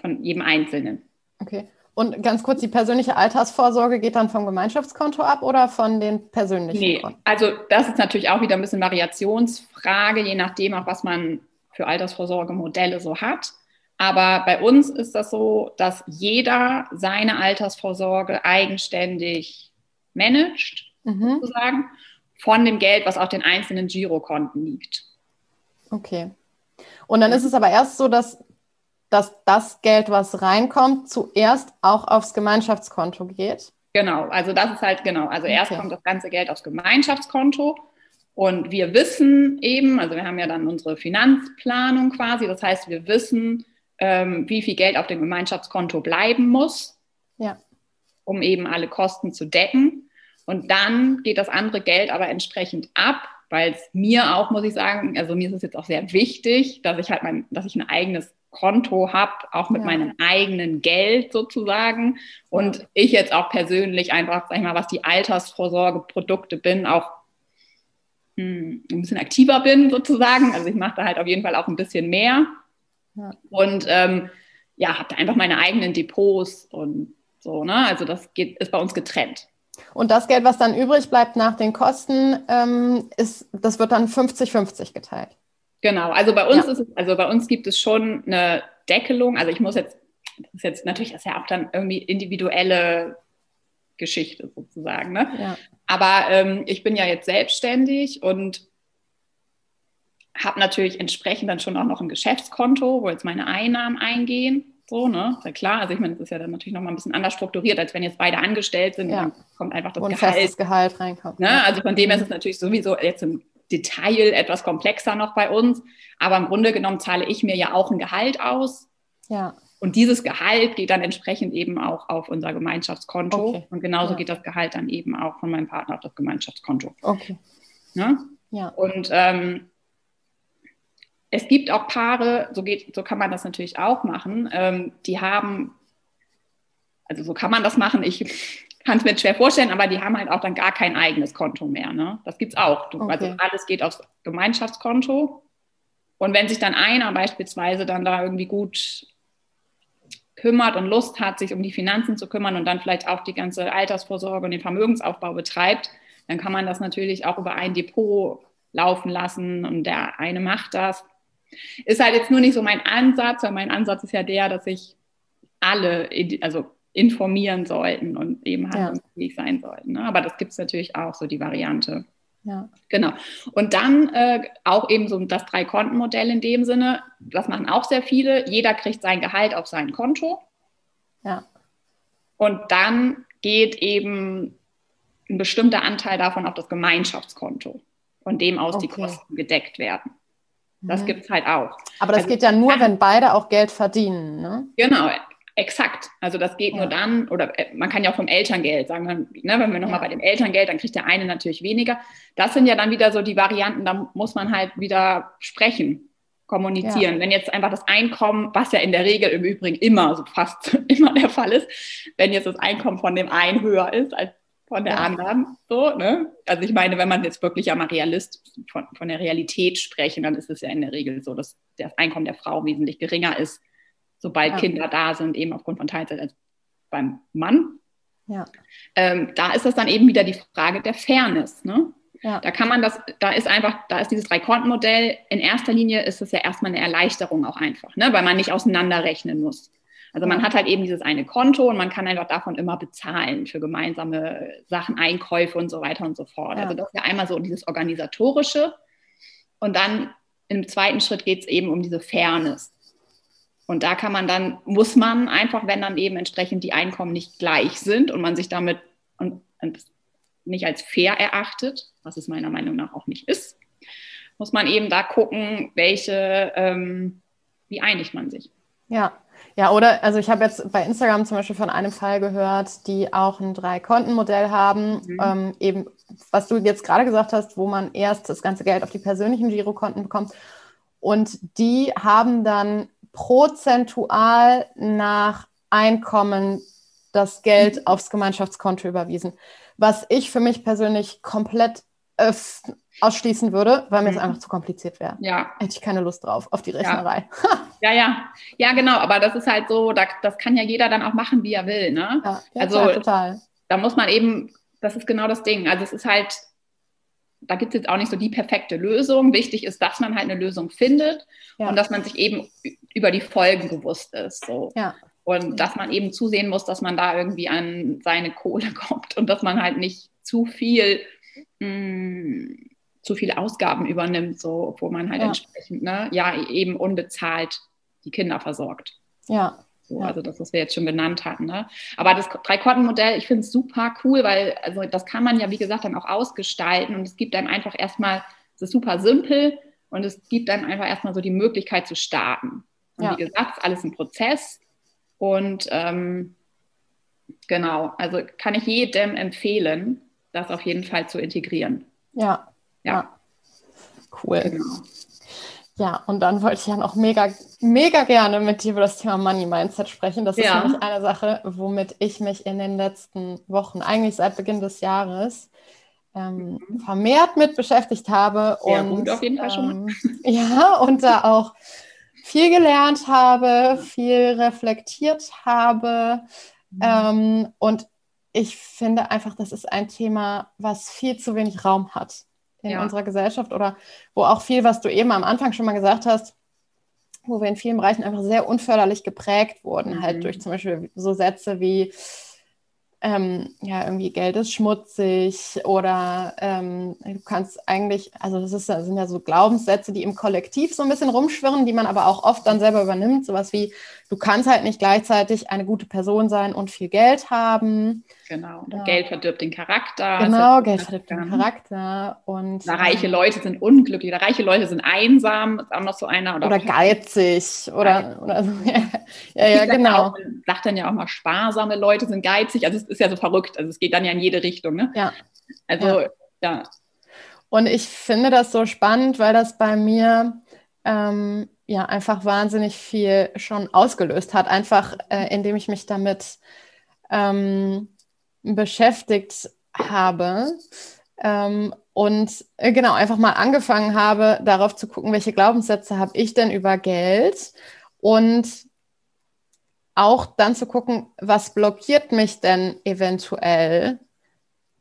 von jedem Einzelnen. Okay. Und ganz kurz, die persönliche Altersvorsorge geht dann vom Gemeinschaftskonto ab oder von den persönlichen nee, Konten? Also das ist natürlich auch wieder ein bisschen Variationsfrage, je nachdem auch, was man für Altersvorsorgemodelle so hat. Aber bei uns ist das so, dass jeder seine Altersvorsorge eigenständig managt, mhm. sozusagen, von dem Geld, was auf den einzelnen Girokonten liegt. Okay. Und dann ist es aber erst so, dass, dass das Geld, was reinkommt, zuerst auch aufs Gemeinschaftskonto geht. Genau, also das ist halt genau. Also okay. erst kommt das ganze Geld aufs Gemeinschaftskonto und wir wissen eben, also wir haben ja dann unsere Finanzplanung quasi, das heißt, wir wissen, ähm, wie viel Geld auf dem Gemeinschaftskonto bleiben muss, ja. um eben alle Kosten zu decken. Und dann geht das andere Geld aber entsprechend ab, weil es mir auch, muss ich sagen, also mir ist es jetzt auch sehr wichtig, dass ich halt mein, dass ich ein eigenes Konto habe, auch mit ja. meinem eigenen Geld sozusagen. Und ich jetzt auch persönlich einfach, sag ich mal, was die Altersvorsorgeprodukte bin, auch hm, ein bisschen aktiver bin sozusagen. Also ich mache da halt auf jeden Fall auch ein bisschen mehr. Ja. Und ähm, ja, habe da einfach meine eigenen Depots und so, ne? Also das geht, ist bei uns getrennt. Und das Geld, was dann übrig bleibt nach den Kosten, ähm, ist, das wird dann 50-50 geteilt. Genau, also bei uns ja. ist es, also bei uns gibt es schon eine Deckelung. Also ich muss jetzt, das ist jetzt natürlich ist ja auch dann irgendwie individuelle Geschichte sozusagen. Ne? Ja. Aber ähm, ich bin ja jetzt selbstständig und habe natürlich entsprechend dann schon auch noch ein Geschäftskonto, wo jetzt meine Einnahmen eingehen. So, ne? Ist ja klar. Also ich meine, das ist ja dann natürlich nochmal ein bisschen anders strukturiert, als wenn jetzt beide angestellt sind, ja. dann kommt einfach das und Gehalt. festes Gehalt reinkommt. Ne? Also von dem her ist es natürlich sowieso jetzt im Detail etwas komplexer noch bei uns. Aber im Grunde genommen zahle ich mir ja auch ein Gehalt aus. Ja. Und dieses Gehalt geht dann entsprechend eben auch auf unser Gemeinschaftskonto. Okay. Und genauso ja. geht das Gehalt dann eben auch von meinem Partner auf das Gemeinschaftskonto. Okay. Ne? Ja. Und ähm, es gibt auch Paare, so, geht, so kann man das natürlich auch machen, ähm, die haben, also so kann man das machen, ich kann es mir schwer vorstellen, aber die haben halt auch dann gar kein eigenes Konto mehr. Ne? Das gibt es auch. Du, okay. Also alles geht aufs Gemeinschaftskonto. Und wenn sich dann einer beispielsweise dann da irgendwie gut kümmert und Lust hat, sich um die Finanzen zu kümmern und dann vielleicht auch die ganze Altersvorsorge und den Vermögensaufbau betreibt, dann kann man das natürlich auch über ein Depot laufen lassen und der eine macht das ist halt jetzt nur nicht so mein Ansatz, weil mein Ansatz ist ja der, dass sich alle also informieren sollten und eben handlungsfähig ja. sein sollten. Ne? Aber das gibt es natürlich auch, so die Variante. Ja. Genau. Und dann äh, auch eben so das Drei-Konten-Modell in dem Sinne, das machen auch sehr viele. Jeder kriegt sein Gehalt auf sein Konto. Ja. Und dann geht eben ein bestimmter Anteil davon auf das Gemeinschaftskonto, von dem aus okay. die Kosten gedeckt werden. Das mhm. gibt es halt auch. Aber das also, geht ja nur, wenn beide auch Geld verdienen. Ne? Genau. Exakt. Also das geht ja. nur dann, oder äh, man kann ja auch vom Elterngeld sagen, ne, wenn wir nochmal ja. bei dem Elterngeld, dann kriegt der eine natürlich weniger. Das sind ja dann wieder so die Varianten, da muss man halt wieder sprechen, kommunizieren. Ja. Wenn jetzt einfach das Einkommen, was ja in der Regel im Übrigen immer, so fast immer der Fall ist, wenn jetzt das Einkommen von dem einen höher ist als von der anderen, so, ne? Also ich meine, wenn man jetzt wirklich ja mal Realist von, von der Realität sprechen, dann ist es ja in der Regel so, dass das Einkommen der Frau wesentlich geringer ist sobald ja. Kinder da sind, eben aufgrund von Teilzeit als beim Mann. Ja. Ähm, da ist das dann eben wieder die Frage der Fairness. Ne? Ja. Da kann man das, da ist einfach, da ist dieses Drei-Konten-Modell, in erster Linie ist es ja erstmal eine Erleichterung auch einfach, ne? weil man nicht auseinanderrechnen muss. Also man hat halt eben dieses eine Konto und man kann einfach davon immer bezahlen für gemeinsame Sachen, Einkäufe und so weiter und so fort. Ja. Also das ist ja einmal so dieses Organisatorische. Und dann im zweiten Schritt geht es eben um diese Fairness. Und da kann man dann, muss man einfach, wenn dann eben entsprechend die Einkommen nicht gleich sind und man sich damit und, und nicht als fair erachtet, was es meiner Meinung nach auch nicht ist, muss man eben da gucken, welche, ähm, wie einigt man sich. Ja, ja, oder, also ich habe jetzt bei Instagram zum Beispiel von einem Fall gehört, die auch ein Drei-Konten-Modell haben, mhm. ähm, eben, was du jetzt gerade gesagt hast, wo man erst das ganze Geld auf die persönlichen Girokonten bekommt. Und die haben dann prozentual nach Einkommen das Geld mhm. aufs Gemeinschaftskonto überwiesen. Was ich für mich persönlich komplett ausschließen würde, weil mir es mhm. einfach zu kompliziert wäre. Ja. Hätte ich keine Lust drauf, auf die Rechnerei. Ja, ja, ja, ja genau, aber das ist halt so, da, das kann ja jeder dann auch machen, wie er will. Ne? Ja, also total. Da muss man eben, das ist genau das Ding. Also es ist halt, da gibt es jetzt auch nicht so die perfekte Lösung. Wichtig ist, dass man halt eine Lösung findet ja. und dass man sich eben über die Folgen bewusst ist. So. Ja. Und dass man eben zusehen muss, dass man da irgendwie an seine Kohle kommt und dass man halt nicht zu viel, mh, mm, zu viele Ausgaben übernimmt, so, wo man halt ja. entsprechend, ne, ja, eben unbezahlt die Kinder versorgt. Ja. So, ja. Also das, was wir jetzt schon genannt hatten. Ne? Aber das Drei-Konten-Modell, ich finde es super cool, weil also das kann man ja, wie gesagt, dann auch ausgestalten und es gibt einem einfach erstmal, es ist super simpel und es gibt einem einfach erstmal so die Möglichkeit zu starten. Und ja. wie gesagt, ist alles ein Prozess und ähm, genau, also kann ich jedem empfehlen, das auf jeden Fall zu integrieren. Ja. Ja. ja. Cool. Genau. Ja, und dann wollte ich ja noch mega, mega gerne mit dir über das Thema Money Mindset sprechen. Das ist ja. nämlich eine Sache, womit ich mich in den letzten Wochen, eigentlich seit Beginn des Jahres, ähm, mhm. vermehrt mit beschäftigt habe. Sehr und, auf jeden Fall ähm, schon. Ja, und da auch viel gelernt habe, viel reflektiert habe. Mhm. Ähm, und ich finde einfach, das ist ein Thema, was viel zu wenig Raum hat in ja. unserer Gesellschaft oder wo auch viel, was du eben am Anfang schon mal gesagt hast, wo wir in vielen Bereichen einfach sehr unförderlich geprägt wurden, halt mhm. halt durch zum Beispiel so Sätze wie ähm, ja, irgendwie Geld ist schmutzig oder ähm, du kannst eigentlich, also das, ist, das sind ja so Glaubenssätze, die im Kollektiv so ein bisschen rumschwirren, die man aber auch oft dann selber übernimmt, sowas wie, du kannst halt nicht gleichzeitig eine gute Person sein und viel Geld haben. Genau, ja. Geld verdirbt den Charakter. Genau, Geld verdirbt den Charakter. Und, oder reiche ähm, Leute sind unglücklich, oder reiche Leute sind einsam, ist auch noch so einer. Oder, oder geizig, oder, oder so. ja, ja, genau. Auch, sagt dann ja auch mal, sparsame Leute sind geizig, also es ist ja so verrückt, also es geht dann ja in jede Richtung. Ne? Ja. Also, ja. ja. Und ich finde das so spannend, weil das bei mir ähm, ja einfach wahnsinnig viel schon ausgelöst hat, einfach äh, indem ich mich damit ähm, beschäftigt habe. Ähm, und äh, genau, einfach mal angefangen habe, darauf zu gucken, welche Glaubenssätze habe ich denn über Geld und auch dann zu gucken, was blockiert mich denn eventuell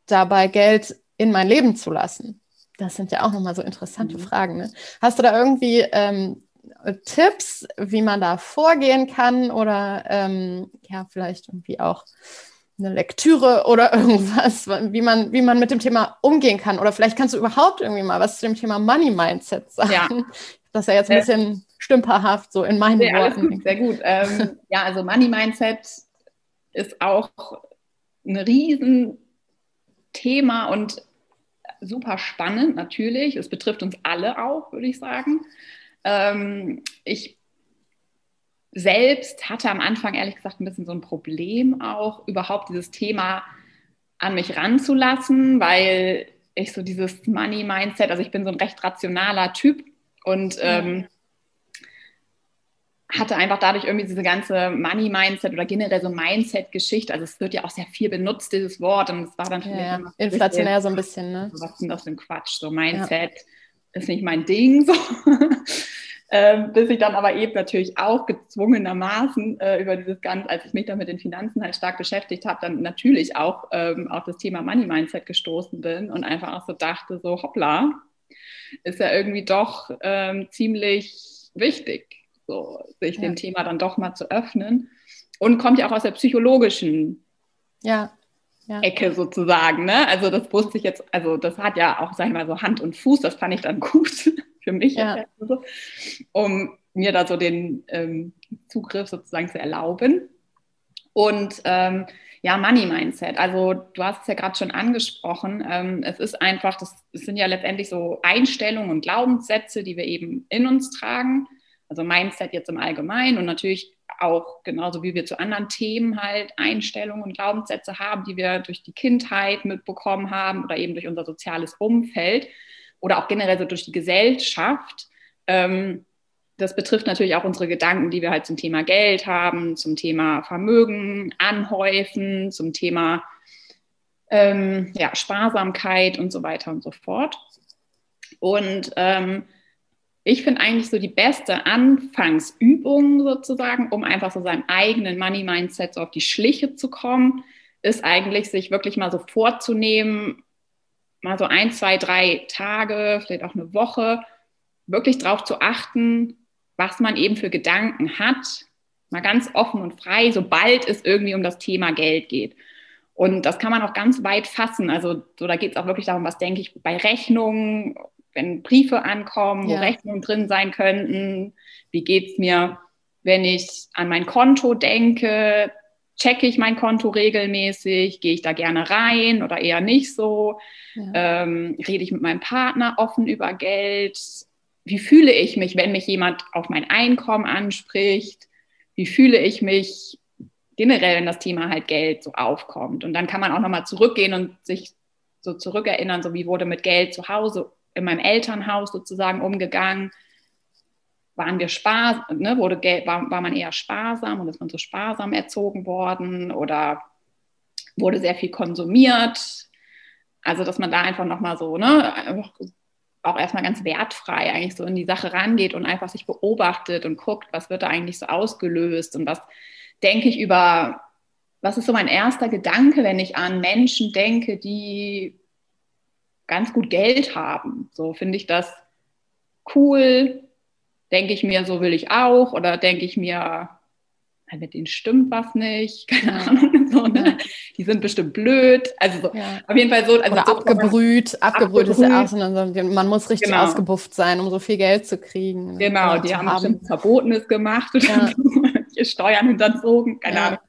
dabei, Geld in mein Leben zu lassen. Das sind ja auch nochmal so interessante mhm. Fragen. Ne? Hast du da irgendwie ähm, Tipps, wie man da vorgehen kann oder ähm, ja, vielleicht irgendwie auch eine Lektüre oder irgendwas, wie man, wie man mit dem Thema umgehen kann. Oder vielleicht kannst du überhaupt irgendwie mal was zu dem Thema Money Mindset sagen. Ja. Das ist ja jetzt ein äh, bisschen stümperhaft so in meinen sehr, Worten. Gut, sehr gut. Ähm, ja, also Money Mindset ist auch ein Riesenthema und super spannend natürlich. Es betrifft uns alle auch, würde ich sagen. Ähm, ich selbst hatte am Anfang ehrlich gesagt ein bisschen so ein Problem auch, überhaupt dieses Thema an mich ranzulassen, weil ich so dieses Money-Mindset, also ich bin so ein recht rationaler Typ und ähm, hatte einfach dadurch irgendwie diese ganze Money-Mindset oder generell so Mindset-Geschichte. Also es wird ja auch sehr viel benutzt, dieses Wort. Und es war dann für ja, mich inflationär so ein bisschen, ne? Was ist denn das für ein Quatsch? So Mindset ja. ist nicht mein Ding. So. ähm, bis ich dann aber eben natürlich auch gezwungenermaßen äh, über dieses Ganze, als ich mich dann mit den Finanzen halt stark beschäftigt habe, dann natürlich auch ähm, auf das Thema Money-Mindset gestoßen bin und einfach auch so dachte, so hoppla, ist ja irgendwie doch ähm, ziemlich wichtig so sich ja. dem Thema dann doch mal zu öffnen. Und kommt ja auch aus der psychologischen ja. Ja. Ecke sozusagen. Ne? Also das wusste ich jetzt, also das hat ja auch, sag ich mal, so Hand und Fuß, das fand ich dann gut für mich, ja. um mir da so den ähm, Zugriff sozusagen zu erlauben. Und ähm, ja, Money Mindset. Also du hast es ja gerade schon angesprochen. Ähm, es ist einfach, das, das sind ja letztendlich so Einstellungen und Glaubenssätze, die wir eben in uns tragen. Also Mindset jetzt im Allgemeinen und natürlich auch genauso wie wir zu anderen Themen halt Einstellungen und Glaubenssätze haben, die wir durch die Kindheit mitbekommen haben oder eben durch unser soziales Umfeld oder auch generell so durch die Gesellschaft. Ähm, das betrifft natürlich auch unsere Gedanken, die wir halt zum Thema Geld haben, zum Thema Vermögen anhäufen, zum Thema ähm, ja, Sparsamkeit und so weiter und so fort. Und ähm, ich finde eigentlich so die beste Anfangsübung sozusagen, um einfach so seinem eigenen Money-Mindset so auf die Schliche zu kommen, ist eigentlich sich wirklich mal so vorzunehmen, mal so ein, zwei, drei Tage, vielleicht auch eine Woche, wirklich darauf zu achten, was man eben für Gedanken hat, mal ganz offen und frei, sobald es irgendwie um das Thema Geld geht. Und das kann man auch ganz weit fassen. Also so, da geht es auch wirklich darum, was denke ich bei Rechnungen wenn Briefe ankommen, wo ja. Rechnungen drin sein könnten. Wie geht es mir, wenn ich an mein Konto denke? Checke ich mein Konto regelmäßig? Gehe ich da gerne rein oder eher nicht so? Ja. Ähm, rede ich mit meinem Partner offen über Geld? Wie fühle ich mich, wenn mich jemand auf mein Einkommen anspricht? Wie fühle ich mich generell, wenn das Thema halt Geld so aufkommt? Und dann kann man auch nochmal zurückgehen und sich so zurückerinnern, so wie wurde mit Geld zu Hause in meinem Elternhaus sozusagen umgegangen? Waren wir sparsam, ne, wurde war, war man eher sparsam und ist man so sparsam erzogen worden oder wurde sehr viel konsumiert? Also, dass man da einfach nochmal so, ne, auch erstmal ganz wertfrei eigentlich so in die Sache rangeht und einfach sich beobachtet und guckt, was wird da eigentlich so ausgelöst und was denke ich über, was ist so mein erster Gedanke, wenn ich an Menschen denke, die ganz gut Geld haben. So finde ich das cool. Denke ich mir, so will ich auch. Oder denke ich mir, mit denen stimmt was nicht. Keine ja. Ahnung. So, ne? Die sind bestimmt blöd. Also so, ja. auf jeden Fall so. Also Oder so abgebrüht. Abgebrüht ist ja auch so. Man muss richtig genau. ausgebufft sein, um so viel Geld zu kriegen. Genau, die haben, haben bestimmt Verbotenes gemacht oder ja. so. Steuern hinterzogen. Keine Ahnung.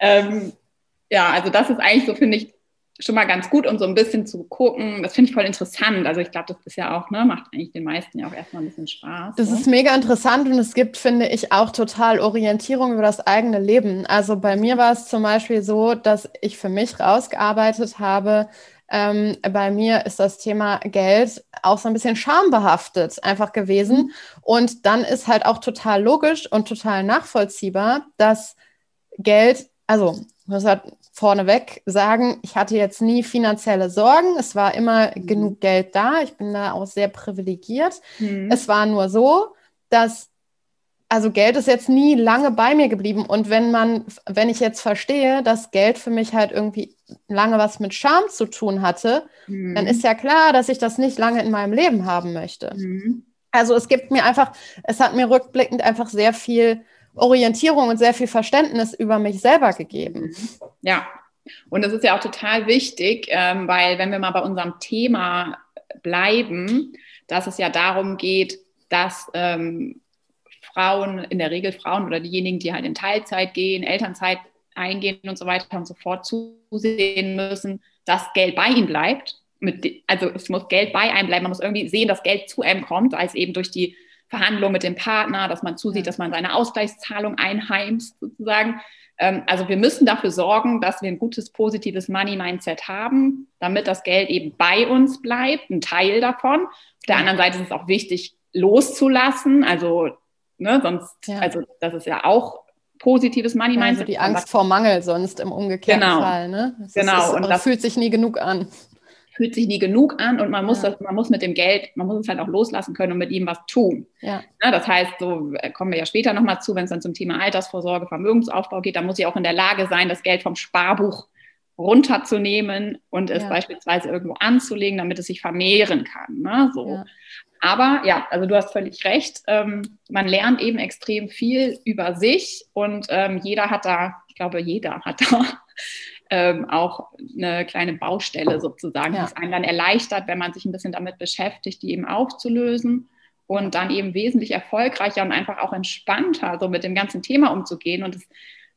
Ähm, ja, also das ist eigentlich so, finde ich, schon mal ganz gut, um so ein bisschen zu gucken. Das finde ich voll interessant. Also ich glaube, das ist ja auch, ne, macht eigentlich den meisten ja auch erstmal ein bisschen Spaß. Das ne? ist mega interessant und es gibt, finde ich, auch total Orientierung über das eigene Leben. Also bei mir war es zum Beispiel so, dass ich für mich rausgearbeitet habe, ähm, bei mir ist das Thema Geld auch so ein bisschen schambehaftet einfach gewesen. Und dann ist halt auch total logisch und total nachvollziehbar, dass Geld, also das hat vorneweg sagen, ich hatte jetzt nie finanzielle Sorgen. Es war immer mhm. genug Geld da. Ich bin da auch sehr privilegiert. Mhm. Es war nur so, dass also Geld ist jetzt nie lange bei mir geblieben. Und wenn man, wenn ich jetzt verstehe, dass Geld für mich halt irgendwie lange was mit Scham zu tun hatte, mhm. dann ist ja klar, dass ich das nicht lange in meinem Leben haben möchte. Mhm. Also es gibt mir einfach, es hat mir rückblickend einfach sehr viel Orientierung und sehr viel Verständnis über mich selber gegeben. Ja, und das ist ja auch total wichtig, ähm, weil wenn wir mal bei unserem Thema bleiben, dass es ja darum geht, dass ähm, Frauen, in der Regel Frauen oder diejenigen, die halt in Teilzeit gehen, Elternzeit eingehen und so weiter und so fort, zusehen müssen, dass Geld bei ihnen bleibt. Mit, also es muss Geld bei einem bleiben, man muss irgendwie sehen, dass Geld zu einem kommt, als eben durch die Verhandlungen mit dem Partner, dass man zusieht, dass man seine Ausgleichszahlung einheimst sozusagen. Ähm, also wir müssen dafür sorgen, dass wir ein gutes, positives Money-Mindset haben, damit das Geld eben bei uns bleibt, ein Teil davon. Auf der anderen Seite ist es auch wichtig, loszulassen. Also, ne, sonst, ja. also das ist ja auch positives Money-Mindset. Also die Angst vor Mangel sonst im umgekehrten genau. Fall. Ne? Das genau. Ist, und das fühlt sich nie genug an fühlt sich nie genug an und man muss ja. das, man muss mit dem Geld, man muss es halt auch loslassen können und mit ihm was tun. Ja. ja das heißt, so äh, kommen wir ja später nochmal zu, wenn es dann zum Thema Altersvorsorge, Vermögensaufbau geht, dann muss ich auch in der Lage sein, das Geld vom Sparbuch runterzunehmen und es ja. beispielsweise irgendwo anzulegen, damit es sich vermehren kann. Ne? So. Aber ja, also du hast völlig recht. Ähm, man lernt eben extrem viel über sich und ähm, jeder hat da, ich glaube, jeder hat da ähm, auch eine kleine Baustelle sozusagen, ja. die es einem dann erleichtert, wenn man sich ein bisschen damit beschäftigt, die eben aufzulösen und dann eben wesentlich erfolgreicher und einfach auch entspannter so mit dem ganzen Thema umzugehen. Und es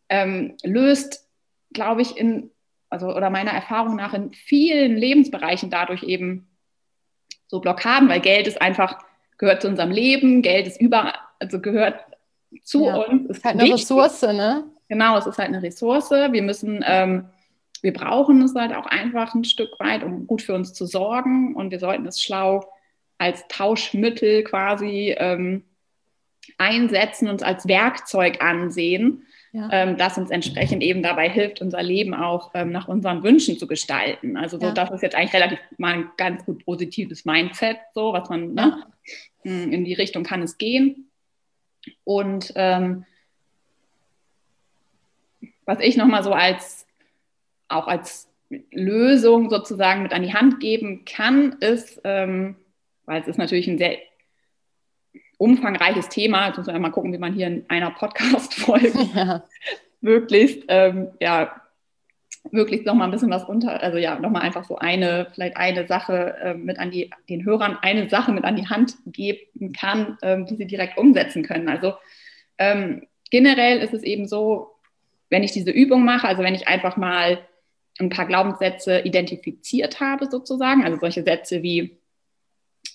ähm, löst, glaube ich, in, also oder meiner Erfahrung nach in vielen Lebensbereichen dadurch eben so Blockaden, weil Geld ist einfach, gehört zu unserem Leben, Geld ist über, also gehört zu ja. uns. Ist halt eine Ressource, ne? Genau, es ist halt eine Ressource. Wir müssen ähm, wir brauchen es halt auch einfach ein Stück weit, um gut für uns zu sorgen. Und wir sollten es schlau als Tauschmittel quasi ähm, einsetzen, uns als Werkzeug ansehen, ja. ähm, das uns entsprechend eben dabei hilft, unser Leben auch ähm, nach unseren Wünschen zu gestalten. Also so, ja. das ist jetzt eigentlich relativ mal ein ganz gut positives Mindset, so was man ne, ja. ne, in die Richtung kann es gehen. Und ähm, was ich nochmal so als auch als Lösung sozusagen mit an die Hand geben kann, ist, ähm, weil es ist natürlich ein sehr umfangreiches Thema, jetzt muss man mal gucken, wie man hier in einer Podcast-Folge ja. möglichst, ähm, ja, möglichst noch mal ein bisschen was unter, also ja, noch mal einfach so eine, vielleicht eine Sache äh, mit an die, den Hörern eine Sache mit an die Hand geben kann, ähm, die sie direkt umsetzen können. Also ähm, generell ist es eben so, wenn ich diese Übung mache, also wenn ich einfach mal ein paar Glaubenssätze identifiziert habe, sozusagen. Also solche Sätze wie,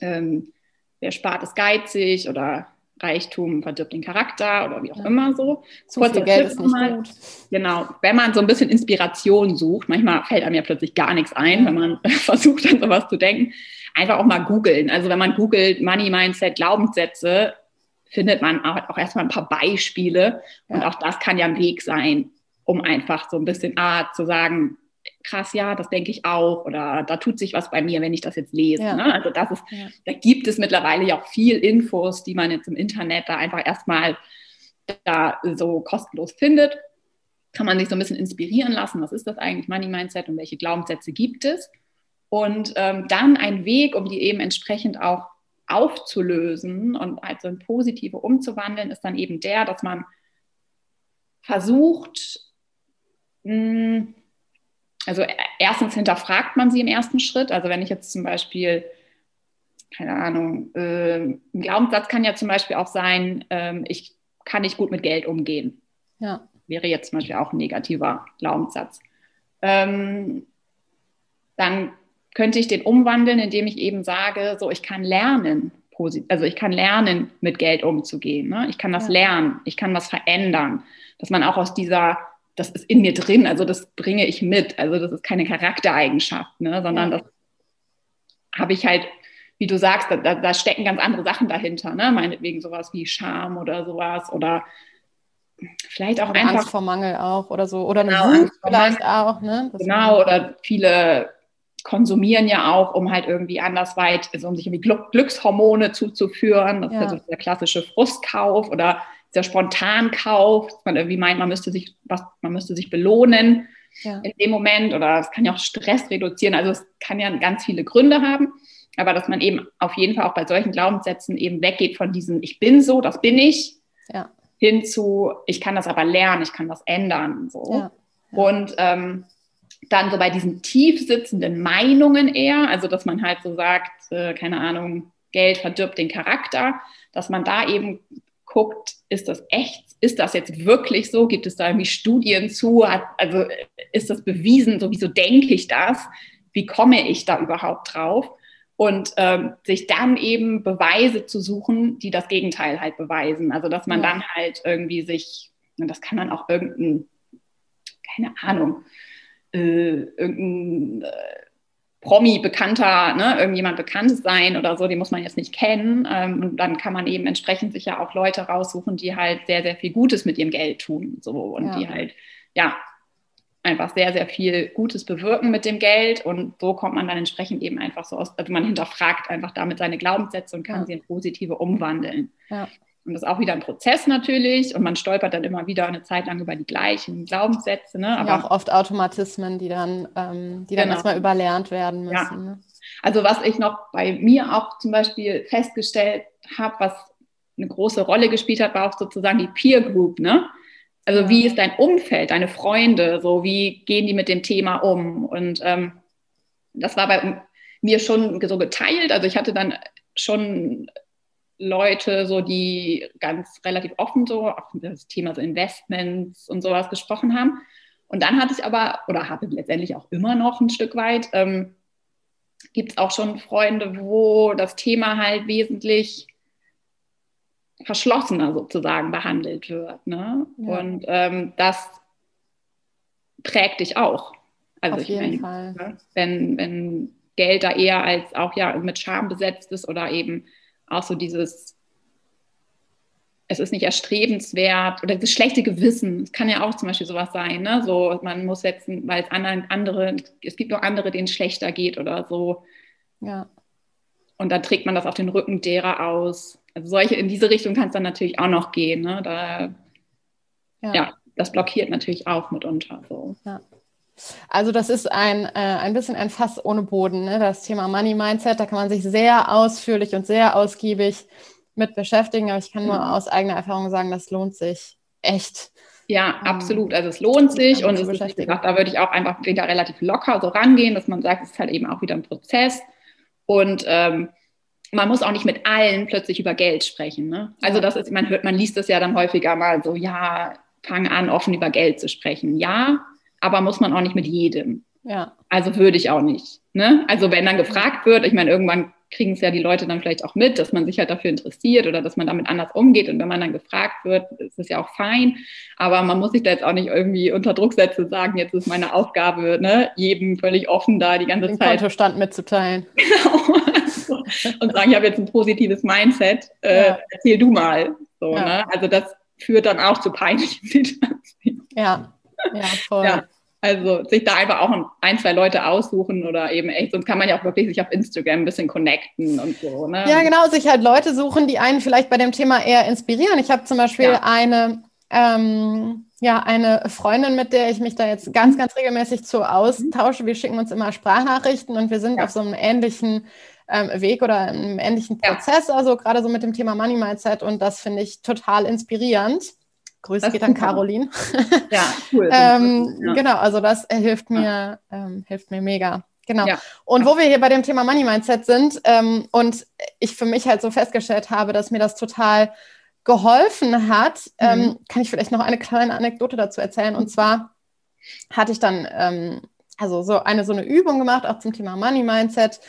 ähm, wer spart ist geizig oder Reichtum verdirbt den Charakter oder wie auch ja. immer so. so Kurzer Geld ist nicht mal. gut. Genau, wenn man so ein bisschen Inspiration sucht, manchmal fällt einem ja plötzlich gar nichts ein, ja. wenn man versucht, an sowas zu denken, einfach auch mal googeln. Also wenn man googelt Money Mindset Glaubenssätze, findet man auch, auch erstmal ein paar Beispiele ja. und auch das kann ja ein Weg sein, um einfach so ein bisschen ah, zu sagen, krass, ja, das denke ich auch oder da tut sich was bei mir, wenn ich das jetzt lese. Ja. Ne? Also das ist, ja. da gibt es mittlerweile ja auch viel Infos, die man jetzt im Internet da einfach erstmal da so kostenlos findet. Kann man sich so ein bisschen inspirieren lassen, was ist das eigentlich Money Mindset und welche Glaubenssätze gibt es? Und ähm, dann ein Weg, um die eben entsprechend auch aufzulösen und also in positive umzuwandeln, ist dann eben der, dass man versucht, mh, hm, also e, erstens hinterfragt man sie im ersten Schritt. Also wenn ich jetzt zum Beispiel, keine Ahnung, äh, ein Glaubenssatz kann ja zum Beispiel auch sein, äh, ich kann nicht gut mit Geld umgehen. Ja. Wäre jetzt zum Beispiel auch ein negativer Glaubenssatz. Ähm, dann könnte ich den umwandeln, indem ich eben sage, so ich kann lernen, also ich kann lernen, mit Geld umzugehen. Ne? Ich kann das ja. lernen, ich kann was verändern, dass man auch aus dieser das ist in mir drin, also das bringe ich mit. Also das ist keine Charaktereigenschaft, ne, sondern ja. das habe ich halt, wie du sagst, da, da, stecken ganz andere Sachen dahinter, ne? meinetwegen sowas wie Scham oder sowas oder vielleicht auch oder einfach Angst vor Mangel auch oder so oder genau, eine Wut vielleicht auch, ne? Das genau oder viele konsumieren ja auch, um halt irgendwie andersweit, also um sich irgendwie Glückshormone zuzuführen. Das ja. ist ja so der klassische Frustkauf oder der Spontankauf, dass man irgendwie meint, man müsste sich, was, man müsste sich belohnen ja. in dem Moment oder es kann ja auch Stress reduzieren. Also es kann ja ganz viele Gründe haben, aber dass man eben auf jeden Fall auch bei solchen Glaubenssätzen eben weggeht von diesem Ich bin so, das bin ich, ja. hin zu Ich kann das aber lernen, ich kann das ändern. So. Ja. Und ähm, dann so bei diesen tief sitzenden Meinungen eher, also dass man halt so sagt, äh, keine Ahnung, Geld verdirbt den Charakter, dass man da eben guckt, ist das echt? Ist das jetzt wirklich so? Gibt es da irgendwie Studien zu? Also ist das bewiesen? Sowieso denke ich das? Wie komme ich da überhaupt drauf? und ähm, sich dann eben Beweise zu suchen, die das Gegenteil halt beweisen. Also dass man ja. dann halt irgendwie sich, und das kann dann auch irgendein, keine Ahnung, äh, irgendein äh, Promi, Bekannter, ne, irgendjemand Bekanntes sein oder so, die muss man jetzt nicht kennen. Ähm, und dann kann man eben entsprechend sich ja auch Leute raussuchen, die halt sehr, sehr viel Gutes mit ihrem Geld tun. So, und ja. die halt, ja, einfach sehr, sehr viel Gutes bewirken mit dem Geld. Und so kommt man dann entsprechend eben einfach so aus, also man hinterfragt einfach damit seine Glaubenssätze und kann ja. sie in positive umwandeln. Ja. Und das ist auch wieder ein Prozess natürlich und man stolpert dann immer wieder eine Zeit lang über die gleichen Glaubenssätze. Ne? Aber ja, auch oft Automatismen, die dann, ähm, die dann genau. erstmal überlernt werden müssen. Ja. Ne? Also was ich noch bei mir auch zum Beispiel festgestellt habe, was eine große Rolle gespielt hat, war auch sozusagen die Peer Group. Ne? Also wie ist dein Umfeld, deine Freunde, so wie gehen die mit dem Thema um? Und ähm, das war bei mir schon so geteilt. Also ich hatte dann schon Leute, so die ganz relativ offen so auf das Thema so Investments und sowas gesprochen haben. Und dann hatte ich aber, oder habe letztendlich auch immer noch ein Stück weit, ähm, gibt es auch schon Freunde, wo das Thema halt wesentlich verschlossener sozusagen behandelt wird. Ne? Ja. Und ähm, das prägt dich auch. Also Auf jeden meine, Fall. Ne? Wenn, wenn Geld da eher als auch ja mit Scham besetzt ist oder eben auch so dieses, es ist nicht erstrebenswert oder das schlechte Gewissen, es kann ja auch zum Beispiel sowas sein, ne? So, man muss jetzt, weil es anderen, andere, es gibt noch andere, denen es schlechter geht oder so. Ja. Und dann trägt man das auf den Rücken derer aus. Also solche, in diese Richtung kann es dann natürlich auch noch gehen. Ne? Da, ja. ja. das blockiert natürlich auch mitunter. So. Ja. Also das ist ein, äh, ein bisschen ein Fass ohne Boden, ne? das Thema Money Mindset. Da kann man sich sehr ausführlich und sehr ausgiebig mit beschäftigen. Aber ich kann nur aus eigener Erfahrung sagen, das lohnt sich echt. Ja, ähm, absolut. Also es lohnt sich und es ist, gesagt, da würde ich auch einfach wieder relativ locker so rangehen, dass man sagt, es ist halt eben auch wieder ein Prozess. Und ähm, man muss auch nicht mit allen plötzlich über Geld sprechen. Ne? Also das ist, man hört, man liest das ja dann häufiger mal so, ja, fang an, offen über Geld zu sprechen. Ja, aber muss man auch nicht mit jedem. Ja. Also würde ich auch nicht. Ne? Also wenn dann gefragt wird, ich meine, irgendwann kriegen es ja die Leute dann vielleicht auch mit, dass man sich halt dafür interessiert oder dass man damit anders umgeht. Und wenn man dann gefragt wird, ist es ja auch fein. Aber man muss sich da jetzt auch nicht irgendwie unter Druck setzen und sagen, jetzt ist meine Aufgabe, ne, jedem völlig offen da die ganze Den Zeit. Kontostand mitzuteilen. Genau. und sagen, ich habe jetzt ein positives Mindset, äh, ja. erzähl du mal. So, ja. ne? Also das führt dann auch zu peinlichen Situationen. Ja, ja, voll. Ja. Also sich da einfach auch ein, zwei Leute aussuchen oder eben echt, sonst kann man ja auch wirklich sich auf Instagram ein bisschen connecten und so. Ne? Ja, genau, sich halt Leute suchen, die einen vielleicht bei dem Thema eher inspirieren. Ich habe zum Beispiel ja. eine, ähm, ja, eine Freundin, mit der ich mich da jetzt ganz, ganz regelmäßig zu austausche. Wir schicken uns immer Sprachnachrichten und wir sind ja. auf so einem ähnlichen ähm, Weg oder einem ähnlichen Prozess, ja. also gerade so mit dem Thema Money Mindset und das finde ich total inspirierend. Grüße geht an Caroline. Ja, cool. ähm, ja. Genau, also das hilft mir, ähm, hilft mir mega. Genau. Ja. Und wo wir hier bei dem Thema Money Mindset sind ähm, und ich für mich halt so festgestellt habe, dass mir das total geholfen hat, ähm, mhm. kann ich vielleicht noch eine kleine Anekdote dazu erzählen. Und zwar hatte ich dann ähm, also so eine so eine Übung gemacht, auch zum Thema Money Mindset.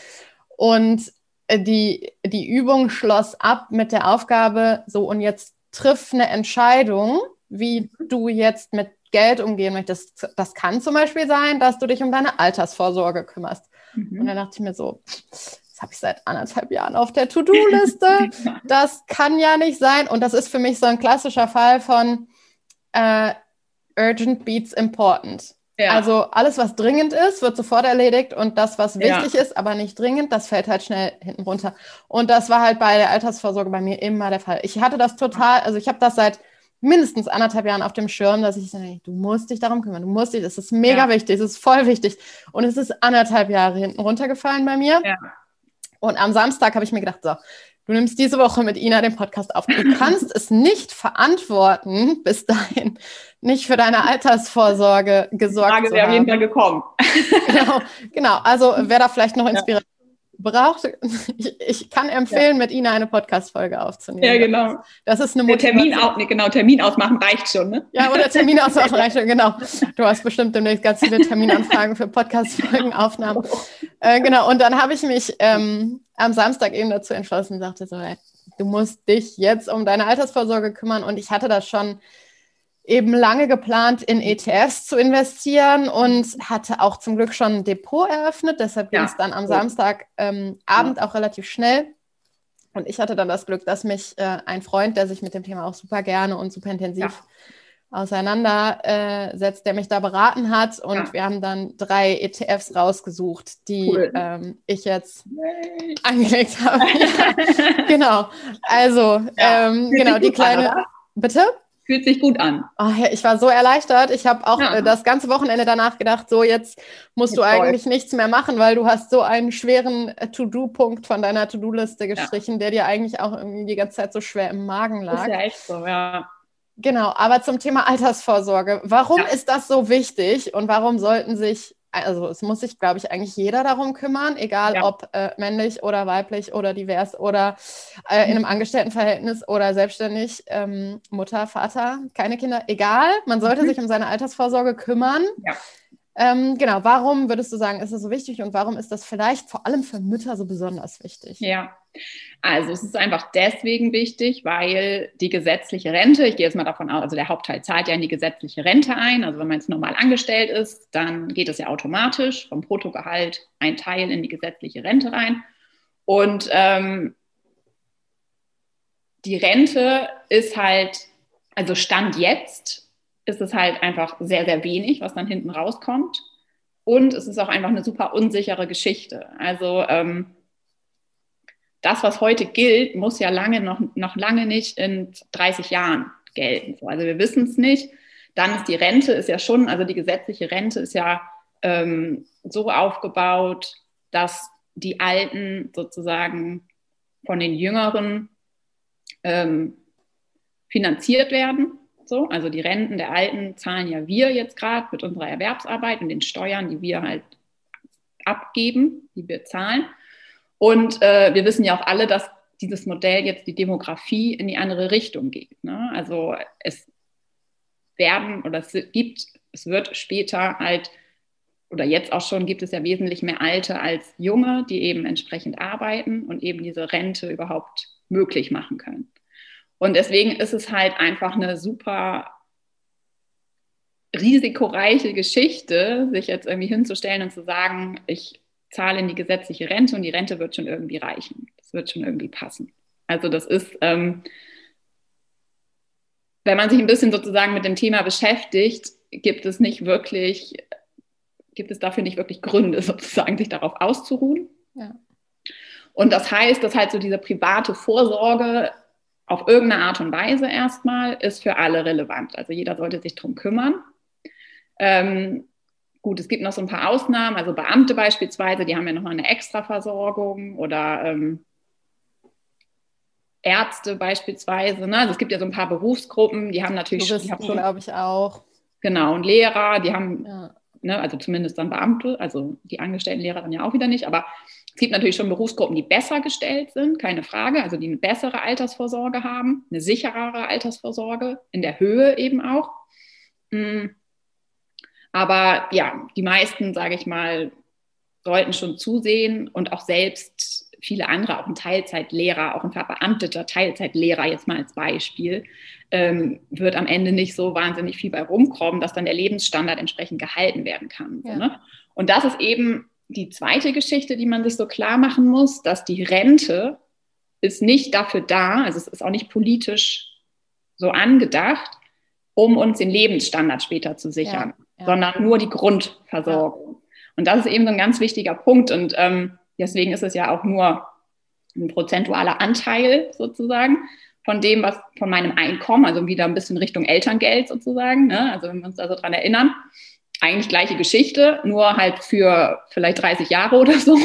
Und äh, die, die Übung schloss ab mit der Aufgabe, so und jetzt triff eine Entscheidung, wie du jetzt mit Geld umgehen möchtest. Das kann zum Beispiel sein, dass du dich um deine Altersvorsorge kümmerst. Mhm. Und dann dachte ich mir so, das habe ich seit anderthalb Jahren auf der To-Do-Liste. Das kann ja nicht sein. Und das ist für mich so ein klassischer Fall von äh, Urgent Beats Important. Ja. Also alles, was dringend ist, wird sofort erledigt und das, was wichtig ja. ist, aber nicht dringend, das fällt halt schnell hinten runter. Und das war halt bei der Altersvorsorge bei mir immer der Fall. Ich hatte das total, also ich habe das seit mindestens anderthalb Jahren auf dem Schirm, dass ich sage, du musst dich darum kümmern, du musst dich, das ist mega ja. wichtig, es ist voll wichtig. Und es ist anderthalb Jahre hinten runtergefallen bei mir. Und am Samstag habe ich mir gedacht, so, Du nimmst diese Woche mit Ina den Podcast auf. Du kannst es nicht verantworten, bis dahin nicht für deine Altersvorsorge gesorgt Die Frage wäre auf jeden Fall gekommen. genau, genau. Also wer da vielleicht noch Inspiration. Braucht, ich, ich kann empfehlen, ja. mit Ihnen eine Podcast-Folge aufzunehmen. Ja, genau. Das ist eine Motivation. Termin, auch, genau, Termin ausmachen reicht schon, ne? Ja, oder Termin ausmachen reicht schon, genau. Du hast bestimmt demnächst ganz viele Terminanfragen für Podcast-Folgenaufnahmen. Äh, genau, und dann habe ich mich ähm, am Samstag eben dazu entschlossen und sagte so, du musst dich jetzt um deine Altersvorsorge kümmern. Und ich hatte das schon eben lange geplant, in ETFs zu investieren und hatte auch zum Glück schon ein Depot eröffnet. Deshalb ging es dann am Samstagabend ähm, ja. auch relativ schnell. Und ich hatte dann das Glück, dass mich äh, ein Freund, der sich mit dem Thema auch super gerne und super intensiv ja. auseinandersetzt, äh, der mich da beraten hat. Und ja. wir haben dann drei ETFs rausgesucht, die cool. ähm, ich jetzt nee. angelegt habe. genau. Also, ähm, genau, die kleine. Bitte? Fühlt sich gut an. Oh, ja, ich war so erleichtert. Ich habe auch ja. äh, das ganze Wochenende danach gedacht, so jetzt musst jetzt du eigentlich voll. nichts mehr machen, weil du hast so einen schweren äh, To-Do-Punkt von deiner To-Do-Liste gestrichen, ja. der dir eigentlich auch irgendwie die ganze Zeit so schwer im Magen lag. Ist ja echt so, ja. Genau, aber zum Thema Altersvorsorge. Warum ist das so wichtig und warum sollten sich also es muss sich, glaube ich, eigentlich jeder darum kümmern, egal ja. ob äh, männlich oder weiblich oder divers oder äh, in einem Angestelltenverhältnis oder selbstständig, ähm, Mutter, Vater, keine Kinder, egal. Man sollte mhm. sich um seine Altersvorsorge kümmern. Ja. Ähm, genau, warum würdest du sagen, ist das so wichtig und warum ist das vielleicht vor allem für Mütter so besonders wichtig? Ja, also es ist einfach deswegen wichtig, weil die gesetzliche Rente, ich gehe jetzt mal davon aus, also der Hauptteil zahlt ja in die gesetzliche Rente ein. Also wenn man jetzt normal angestellt ist, dann geht es ja automatisch vom Bruttogehalt ein Teil in die gesetzliche Rente rein. Und ähm, die Rente ist halt, also Stand jetzt ist es halt einfach sehr, sehr wenig, was dann hinten rauskommt. Und es ist auch einfach eine super unsichere Geschichte. Also ähm, das, was heute gilt, muss ja lange noch, noch lange nicht in 30 Jahren gelten. Also wir wissen es nicht. Dann ist die Rente, ist ja schon, also die gesetzliche Rente ist ja ähm, so aufgebaut, dass die Alten sozusagen von den Jüngeren ähm, finanziert werden. So, also die Renten der Alten zahlen ja wir jetzt gerade mit unserer Erwerbsarbeit und den Steuern, die wir halt abgeben, die wir zahlen. Und äh, wir wissen ja auch alle, dass dieses Modell jetzt die Demografie in die andere Richtung geht. Ne? Also es werden oder es gibt, es wird später halt oder jetzt auch schon gibt es ja wesentlich mehr Alte als Junge, die eben entsprechend arbeiten und eben diese Rente überhaupt möglich machen können. Und deswegen ist es halt einfach eine super risikoreiche Geschichte, sich jetzt irgendwie hinzustellen und zu sagen, ich zahle in die gesetzliche Rente und die Rente wird schon irgendwie reichen. Das wird schon irgendwie passen. Also das ist, ähm, wenn man sich ein bisschen sozusagen mit dem Thema beschäftigt, gibt es nicht wirklich, gibt es dafür nicht wirklich Gründe, sozusagen sich darauf auszuruhen. Ja. Und das heißt, dass halt so diese private Vorsorge auf irgendeine Art und Weise erstmal ist für alle relevant. Also jeder sollte sich darum kümmern. Ähm, gut, es gibt noch so ein paar Ausnahmen, also Beamte beispielsweise, die haben ja nochmal eine Extraversorgung oder ähm, Ärzte beispielsweise. Ne? Also es gibt ja so ein paar Berufsgruppen, die haben natürlich Juristen, schon, glaube ich auch. Genau, und Lehrer, die haben, ja. ne, also zumindest dann Beamte, also die angestellten Lehrer dann ja auch wieder nicht, aber es gibt natürlich schon Berufsgruppen, die besser gestellt sind, keine Frage, also die eine bessere Altersvorsorge haben, eine sicherere Altersvorsorge, in der Höhe eben auch. Mm. Aber ja, die meisten, sage ich mal, sollten schon zusehen und auch selbst viele andere, auch ein Teilzeitlehrer, auch ein verbeamteter Teilzeitlehrer jetzt mal als Beispiel, ähm, wird am Ende nicht so wahnsinnig viel bei rumkommen, dass dann der Lebensstandard entsprechend gehalten werden kann. Ja. So, ne? Und das ist eben die zweite Geschichte, die man sich so klar machen muss, dass die Rente ist nicht dafür da, also es ist auch nicht politisch so angedacht, um uns den Lebensstandard später zu sichern, ja, ja. sondern nur die Grundversorgung. Ja. Und das ist eben so ein ganz wichtiger Punkt. Und ähm, deswegen ist es ja auch nur ein prozentualer Anteil sozusagen von dem, was von meinem Einkommen, also wieder ein bisschen Richtung Elterngeld sozusagen. Ne? Also wenn wir uns da so dran erinnern, eigentlich gleiche Geschichte, nur halt für vielleicht 30 Jahre oder so,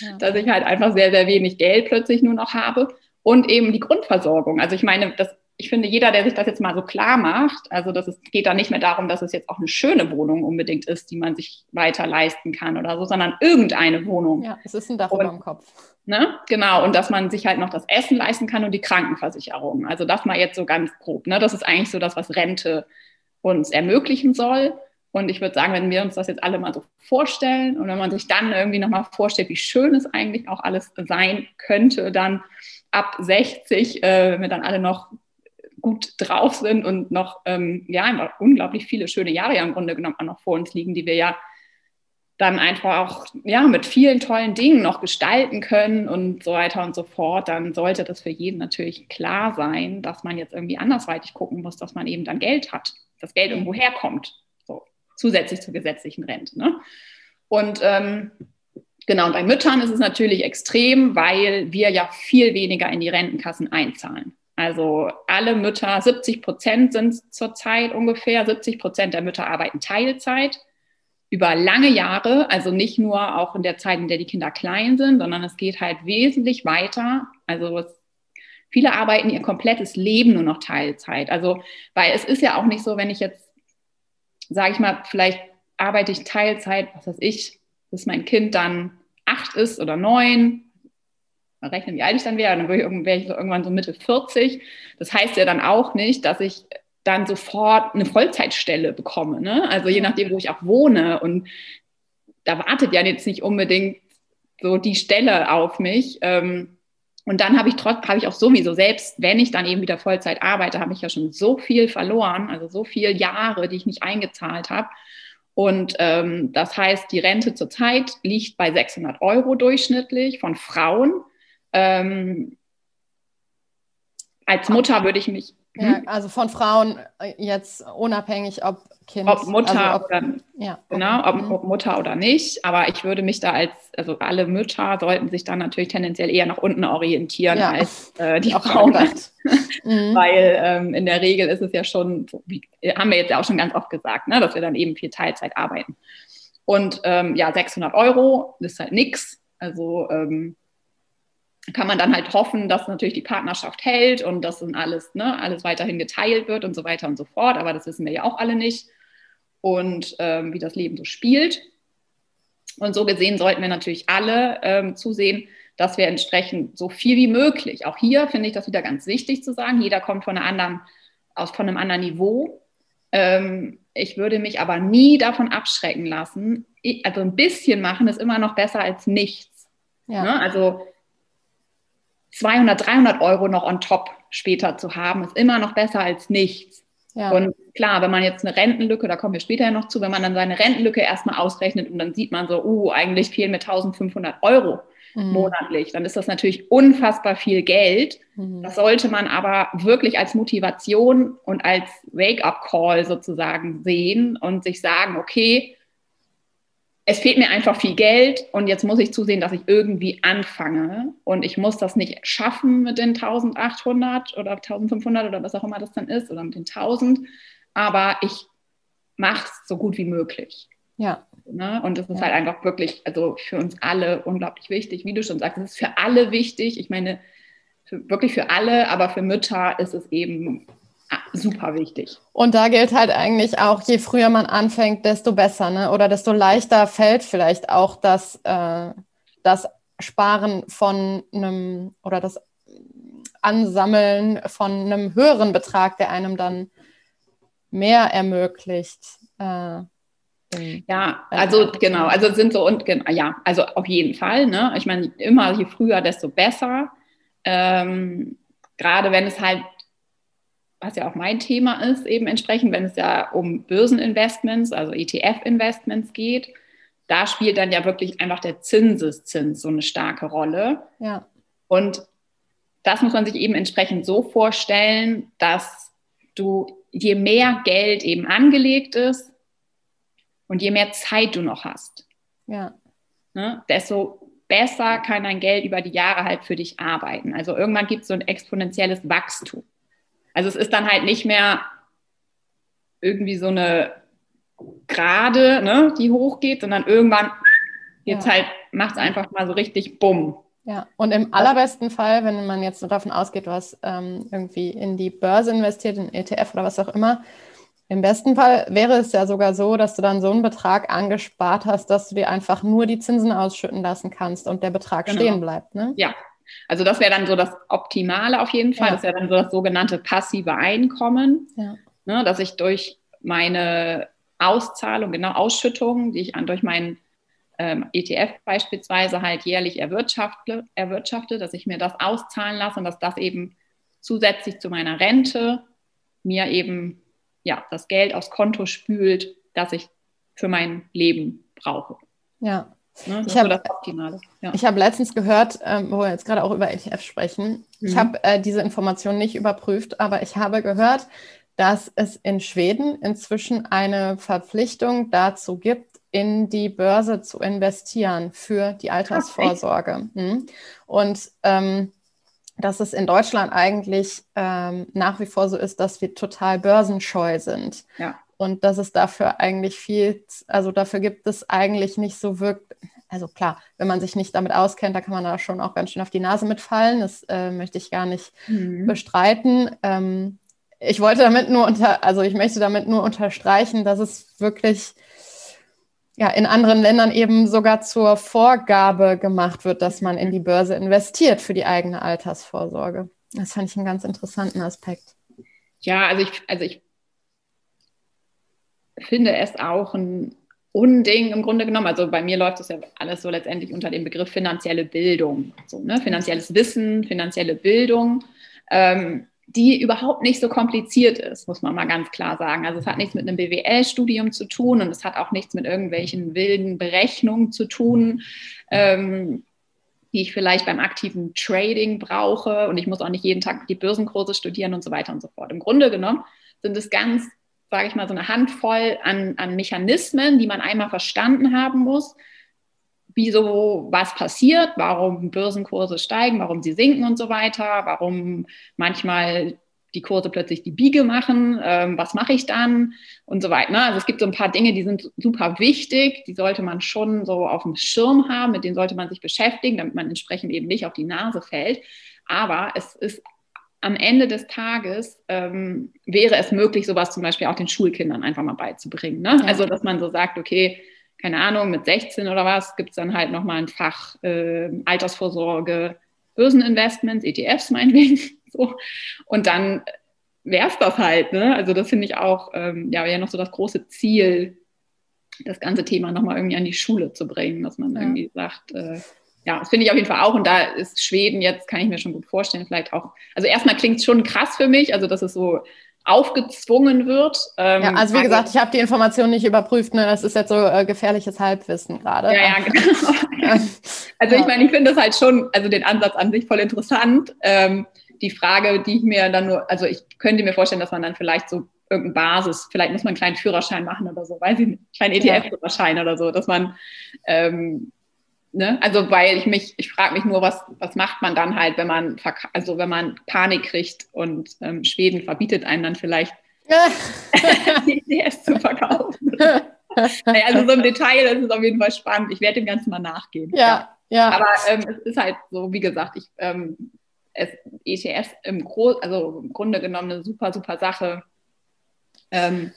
ja. dass ich halt einfach sehr, sehr wenig Geld plötzlich nur noch habe. Und eben die Grundversorgung. Also ich meine, das ich finde, jeder, der sich das jetzt mal so klar macht, also das ist, geht da nicht mehr darum, dass es jetzt auch eine schöne Wohnung unbedingt ist, die man sich weiter leisten kann oder so, sondern irgendeine Wohnung. Ja, es ist ein Dach über dem Kopf. Ne? Genau, und dass man sich halt noch das Essen leisten kann und die Krankenversicherung. Also das mal jetzt so ganz grob. Ne? Das ist eigentlich so das, was Rente uns ermöglichen soll. Und ich würde sagen, wenn wir uns das jetzt alle mal so vorstellen und wenn man sich dann irgendwie nochmal vorstellt, wie schön es eigentlich auch alles sein könnte, dann ab 60, äh, wenn wir dann alle noch gut drauf sind und noch ähm, ja, unglaublich viele schöne Jahre ja im Grunde genommen auch noch vor uns liegen, die wir ja dann einfach auch ja, mit vielen tollen Dingen noch gestalten können und so weiter und so fort, dann sollte das für jeden natürlich klar sein, dass man jetzt irgendwie andersweitig gucken muss, dass man eben dann Geld hat, dass Geld irgendwo herkommt, zusätzlich zur gesetzlichen Rente. Ne? Und ähm, genau, und bei Müttern ist es natürlich extrem, weil wir ja viel weniger in die Rentenkassen einzahlen. Also alle Mütter, 70 Prozent sind zurzeit ungefähr, 70 Prozent der Mütter arbeiten Teilzeit über lange Jahre, also nicht nur auch in der Zeit, in der die Kinder klein sind, sondern es geht halt wesentlich weiter. Also es, viele arbeiten ihr komplettes Leben nur noch Teilzeit. Also, weil es ist ja auch nicht so, wenn ich jetzt, sage ich mal, vielleicht arbeite ich Teilzeit, was weiß ich, bis mein Kind dann acht ist oder neun, mal rechnen, wie alt ich dann wäre, dann wäre ich irgendwann so Mitte 40. Das heißt ja dann auch nicht, dass ich dann sofort eine Vollzeitstelle bekomme. Ne? Also je nachdem, wo ich auch wohne. Und da wartet ja jetzt nicht unbedingt so die Stelle auf mich. Ähm, und dann habe ich trotz, habe ich auch sowieso, selbst wenn ich dann eben wieder Vollzeit arbeite, habe ich ja schon so viel verloren, also so viele Jahre, die ich nicht eingezahlt habe. Und ähm, das heißt, die Rente zurzeit liegt bei 600 Euro durchschnittlich von Frauen. Ähm, als Mutter würde ich mich ja, mhm. also von Frauen äh, jetzt unabhängig, ob Kind. Ob Mutter also ob, oder ja. genau, ob, mhm. ob, Mutter oder nicht. Aber ich würde mich da als, also alle Mütter sollten sich dann natürlich tendenziell eher nach unten orientieren ja. als äh, die Auch Frauen. mhm. Weil ähm, in der Regel ist es ja schon, wie, haben wir jetzt ja auch schon ganz oft gesagt, ne, dass wir dann eben viel Teilzeit arbeiten. Und ähm, ja, 600 Euro ist halt nichts. Also ähm, kann man dann halt hoffen, dass natürlich die Partnerschaft hält und dass dann alles, ne, alles weiterhin geteilt wird und so weiter und so fort. Aber das wissen wir ja auch alle nicht. Und ähm, wie das Leben so spielt. Und so gesehen sollten wir natürlich alle ähm, zusehen, dass wir entsprechend so viel wie möglich, auch hier finde ich das wieder ganz wichtig zu sagen, jeder kommt von, einer anderen, aus, von einem anderen Niveau. Ähm, ich würde mich aber nie davon abschrecken lassen. Ich, also ein bisschen machen ist immer noch besser als nichts. Ja. Ne? Also 200, 300 Euro noch on top später zu haben, ist immer noch besser als nichts. Ja. Und klar, wenn man jetzt eine Rentenlücke, da kommen wir später noch zu, wenn man dann seine Rentenlücke erstmal ausrechnet und dann sieht man so, uh, eigentlich fehlen mir 1500 Euro mhm. monatlich, dann ist das natürlich unfassbar viel Geld. Mhm. Das sollte man aber wirklich als Motivation und als Wake-up-Call sozusagen sehen und sich sagen, okay, es fehlt mir einfach viel Geld und jetzt muss ich zusehen, dass ich irgendwie anfange und ich muss das nicht schaffen mit den 1800 oder 1500 oder was auch immer das dann ist oder mit den 1000, aber ich mache es so gut wie möglich. Ja. Ne? Und das ist ja. halt einfach wirklich, also für uns alle unglaublich wichtig, wie du schon sagst, es ist für alle wichtig. Ich meine, für, wirklich für alle, aber für Mütter ist es eben super wichtig. Und da gilt halt eigentlich auch, je früher man anfängt, desto besser, ne? Oder desto leichter fällt vielleicht auch das, äh, das Sparen von einem oder das Ansammeln von einem höheren Betrag, der einem dann mehr ermöglicht. Äh, ja, also genau, also sind so und ja, also auf jeden Fall. Ne? Ich meine, immer je früher, desto besser. Ähm, gerade wenn es halt was ja auch mein Thema ist, eben entsprechend, wenn es ja um Börseninvestments, also ETF-Investments geht, da spielt dann ja wirklich einfach der Zinseszins so eine starke Rolle. Ja. Und das muss man sich eben entsprechend so vorstellen, dass du, je mehr Geld eben angelegt ist und je mehr Zeit du noch hast, ja. ne, desto besser kann dein Geld über die Jahre halt für dich arbeiten. Also irgendwann gibt es so ein exponentielles Wachstum. Also es ist dann halt nicht mehr irgendwie so eine Gerade, ne, die hochgeht, sondern irgendwann jetzt ja. halt macht es einfach mal so richtig bumm. Ja, und im allerbesten Fall, wenn man jetzt davon ausgeht, hast ähm, irgendwie in die Börse investiert, in ETF oder was auch immer, im besten Fall wäre es ja sogar so, dass du dann so einen Betrag angespart hast, dass du dir einfach nur die Zinsen ausschütten lassen kannst und der Betrag genau. stehen bleibt. Ne? Ja, also das wäre dann so das Optimale auf jeden Fall. Ja. Das wäre dann so das sogenannte passive Einkommen, ja. ne, dass ich durch meine Auszahlung, genau Ausschüttungen, die ich an, durch meinen ähm, ETF beispielsweise halt jährlich erwirtschafte, erwirtschafte, dass ich mir das auszahlen lasse und dass das eben zusätzlich zu meiner Rente mir eben ja, das Geld aufs Konto spült, das ich für mein Leben brauche. Ja. Ne, ich habe ja. hab letztens gehört, ähm, wo wir jetzt gerade auch über ETF sprechen, mhm. ich habe äh, diese Information nicht überprüft, aber ich habe gehört, dass es in Schweden inzwischen eine Verpflichtung dazu gibt, in die Börse zu investieren für die Altersvorsorge. Mhm. Und ähm, dass es in Deutschland eigentlich ähm, nach wie vor so ist, dass wir total börsenscheu sind. Ja. Und dass es dafür eigentlich viel, also dafür gibt es eigentlich nicht so wirklich, also klar, wenn man sich nicht damit auskennt, da kann man da schon auch ganz schön auf die Nase mitfallen. Das äh, möchte ich gar nicht mhm. bestreiten. Ähm, ich wollte damit nur unter, also ich möchte damit nur unterstreichen, dass es wirklich ja, in anderen Ländern eben sogar zur Vorgabe gemacht wird, dass man in die Börse investiert für die eigene Altersvorsorge. Das fand ich einen ganz interessanten Aspekt. Ja, also ich, also ich finde es auch ein Unding im Grunde genommen. Also bei mir läuft das ja alles so letztendlich unter dem Begriff finanzielle Bildung. So, ne? Finanzielles Wissen, finanzielle Bildung. Ähm, die überhaupt nicht so kompliziert ist, muss man mal ganz klar sagen. Also es hat nichts mit einem BWL-Studium zu tun und es hat auch nichts mit irgendwelchen wilden Berechnungen zu tun, ähm, die ich vielleicht beim aktiven Trading brauche und ich muss auch nicht jeden Tag die Börsenkurse studieren und so weiter und so fort. Im Grunde genommen sind es ganz, sage ich mal, so eine Handvoll an, an Mechanismen, die man einmal verstanden haben muss, wieso was passiert, warum Börsenkurse steigen, warum sie sinken und so weiter, warum manchmal die Kurse plötzlich die Biege machen, ähm, was mache ich dann und so weiter. Ne? Also es gibt so ein paar Dinge, die sind super wichtig, die sollte man schon so auf dem Schirm haben, mit denen sollte man sich beschäftigen, damit man entsprechend eben nicht auf die Nase fällt. Aber es ist am Ende des Tages ähm, wäre es möglich, sowas zum Beispiel auch den Schulkindern einfach mal beizubringen. Ne? Ja. Also dass man so sagt, okay, keine Ahnung, mit 16 oder was, gibt es dann halt nochmal ein Fach äh, Altersvorsorge, Börseninvestments, ETFs meinetwegen. So. Und dann wäre es das halt. Ne? Also das finde ich auch, ähm, ja, ja noch so das große Ziel, das ganze Thema nochmal irgendwie an die Schule zu bringen, dass man ja. irgendwie sagt, äh, ja, das finde ich auf jeden Fall auch. Und da ist Schweden jetzt, kann ich mir schon gut vorstellen, vielleicht auch. Also erstmal klingt es schon krass für mich, also dass es so aufgezwungen wird. Ähm, ja, also wie gesagt, ich habe die Information nicht überprüft. Ne? Das ist jetzt so äh, gefährliches Halbwissen gerade. Ja, ja, genau. also ich meine, ich finde das halt schon, also den Ansatz an sich voll interessant. Ähm, die Frage, die ich mir dann nur, also ich könnte mir vorstellen, dass man dann vielleicht so irgendeine Basis, vielleicht muss man einen kleinen Führerschein machen oder so, weiß ich nicht, einen kleinen ETF-Führerschein oder so, dass man ähm, Ne? Also weil ich mich, ich frage mich nur, was, was macht man dann halt, wenn man also wenn man Panik kriegt und ähm, Schweden verbietet einem dann vielleicht die ETS zu verkaufen. naja, also so im Detail das ist auf jeden Fall spannend. Ich werde dem Ganzen mal nachgehen. Ja, ja. ja. Aber ähm, es ist halt so, wie gesagt, ich ähm, es, ETS im, Gro also im Grunde genommen eine super, super Sache. Ähm,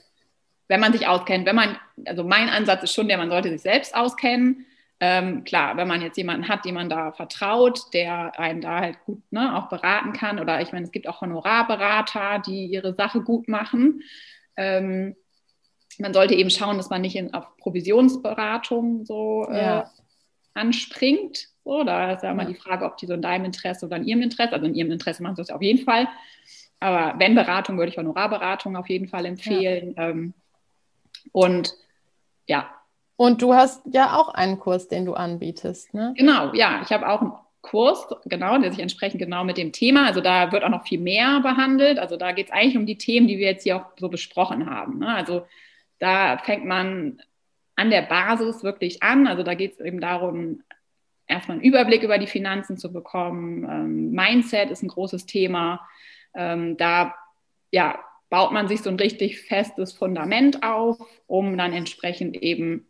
wenn man sich auskennt, wenn man, also mein Ansatz ist schon der, man sollte sich selbst auskennen ähm, klar, wenn man jetzt jemanden hat, dem man da vertraut, der einen da halt gut ne, auch beraten kann, oder ich meine, es gibt auch Honorarberater, die ihre Sache gut machen. Ähm, man sollte eben schauen, dass man nicht in, auf Provisionsberatung so äh, ja. anspringt. So, da ist ja immer ja. die Frage, ob die so in deinem Interesse oder in ihrem Interesse, also in ihrem Interesse machen sie das auf jeden Fall. Aber wenn Beratung, würde ich Honorarberatung auf jeden Fall empfehlen. Ja. Ähm, und ja, und du hast ja auch einen Kurs, den du anbietest, ne? Genau, ja. Ich habe auch einen Kurs, genau, der sich entsprechend genau mit dem Thema, also da wird auch noch viel mehr behandelt. Also da geht es eigentlich um die Themen, die wir jetzt hier auch so besprochen haben. Ne? Also da fängt man an der Basis wirklich an. Also da geht es eben darum, erstmal einen Überblick über die Finanzen zu bekommen. Ähm, Mindset ist ein großes Thema. Ähm, da ja, baut man sich so ein richtig festes Fundament auf, um dann entsprechend eben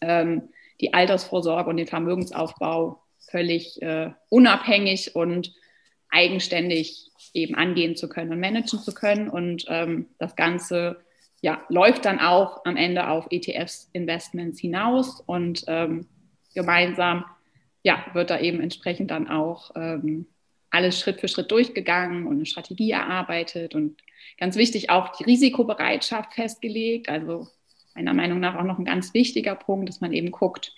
ähm, die Altersvorsorge und den Vermögensaufbau völlig äh, unabhängig und eigenständig eben angehen zu können und managen zu können. Und ähm, das Ganze ja, läuft dann auch am Ende auf ETFs-Investments hinaus und ähm, gemeinsam ja, wird da eben entsprechend dann auch ähm, alles Schritt für Schritt durchgegangen und eine Strategie erarbeitet und ganz wichtig auch die Risikobereitschaft festgelegt. Also meiner Meinung nach auch noch ein ganz wichtiger Punkt, dass man eben guckt,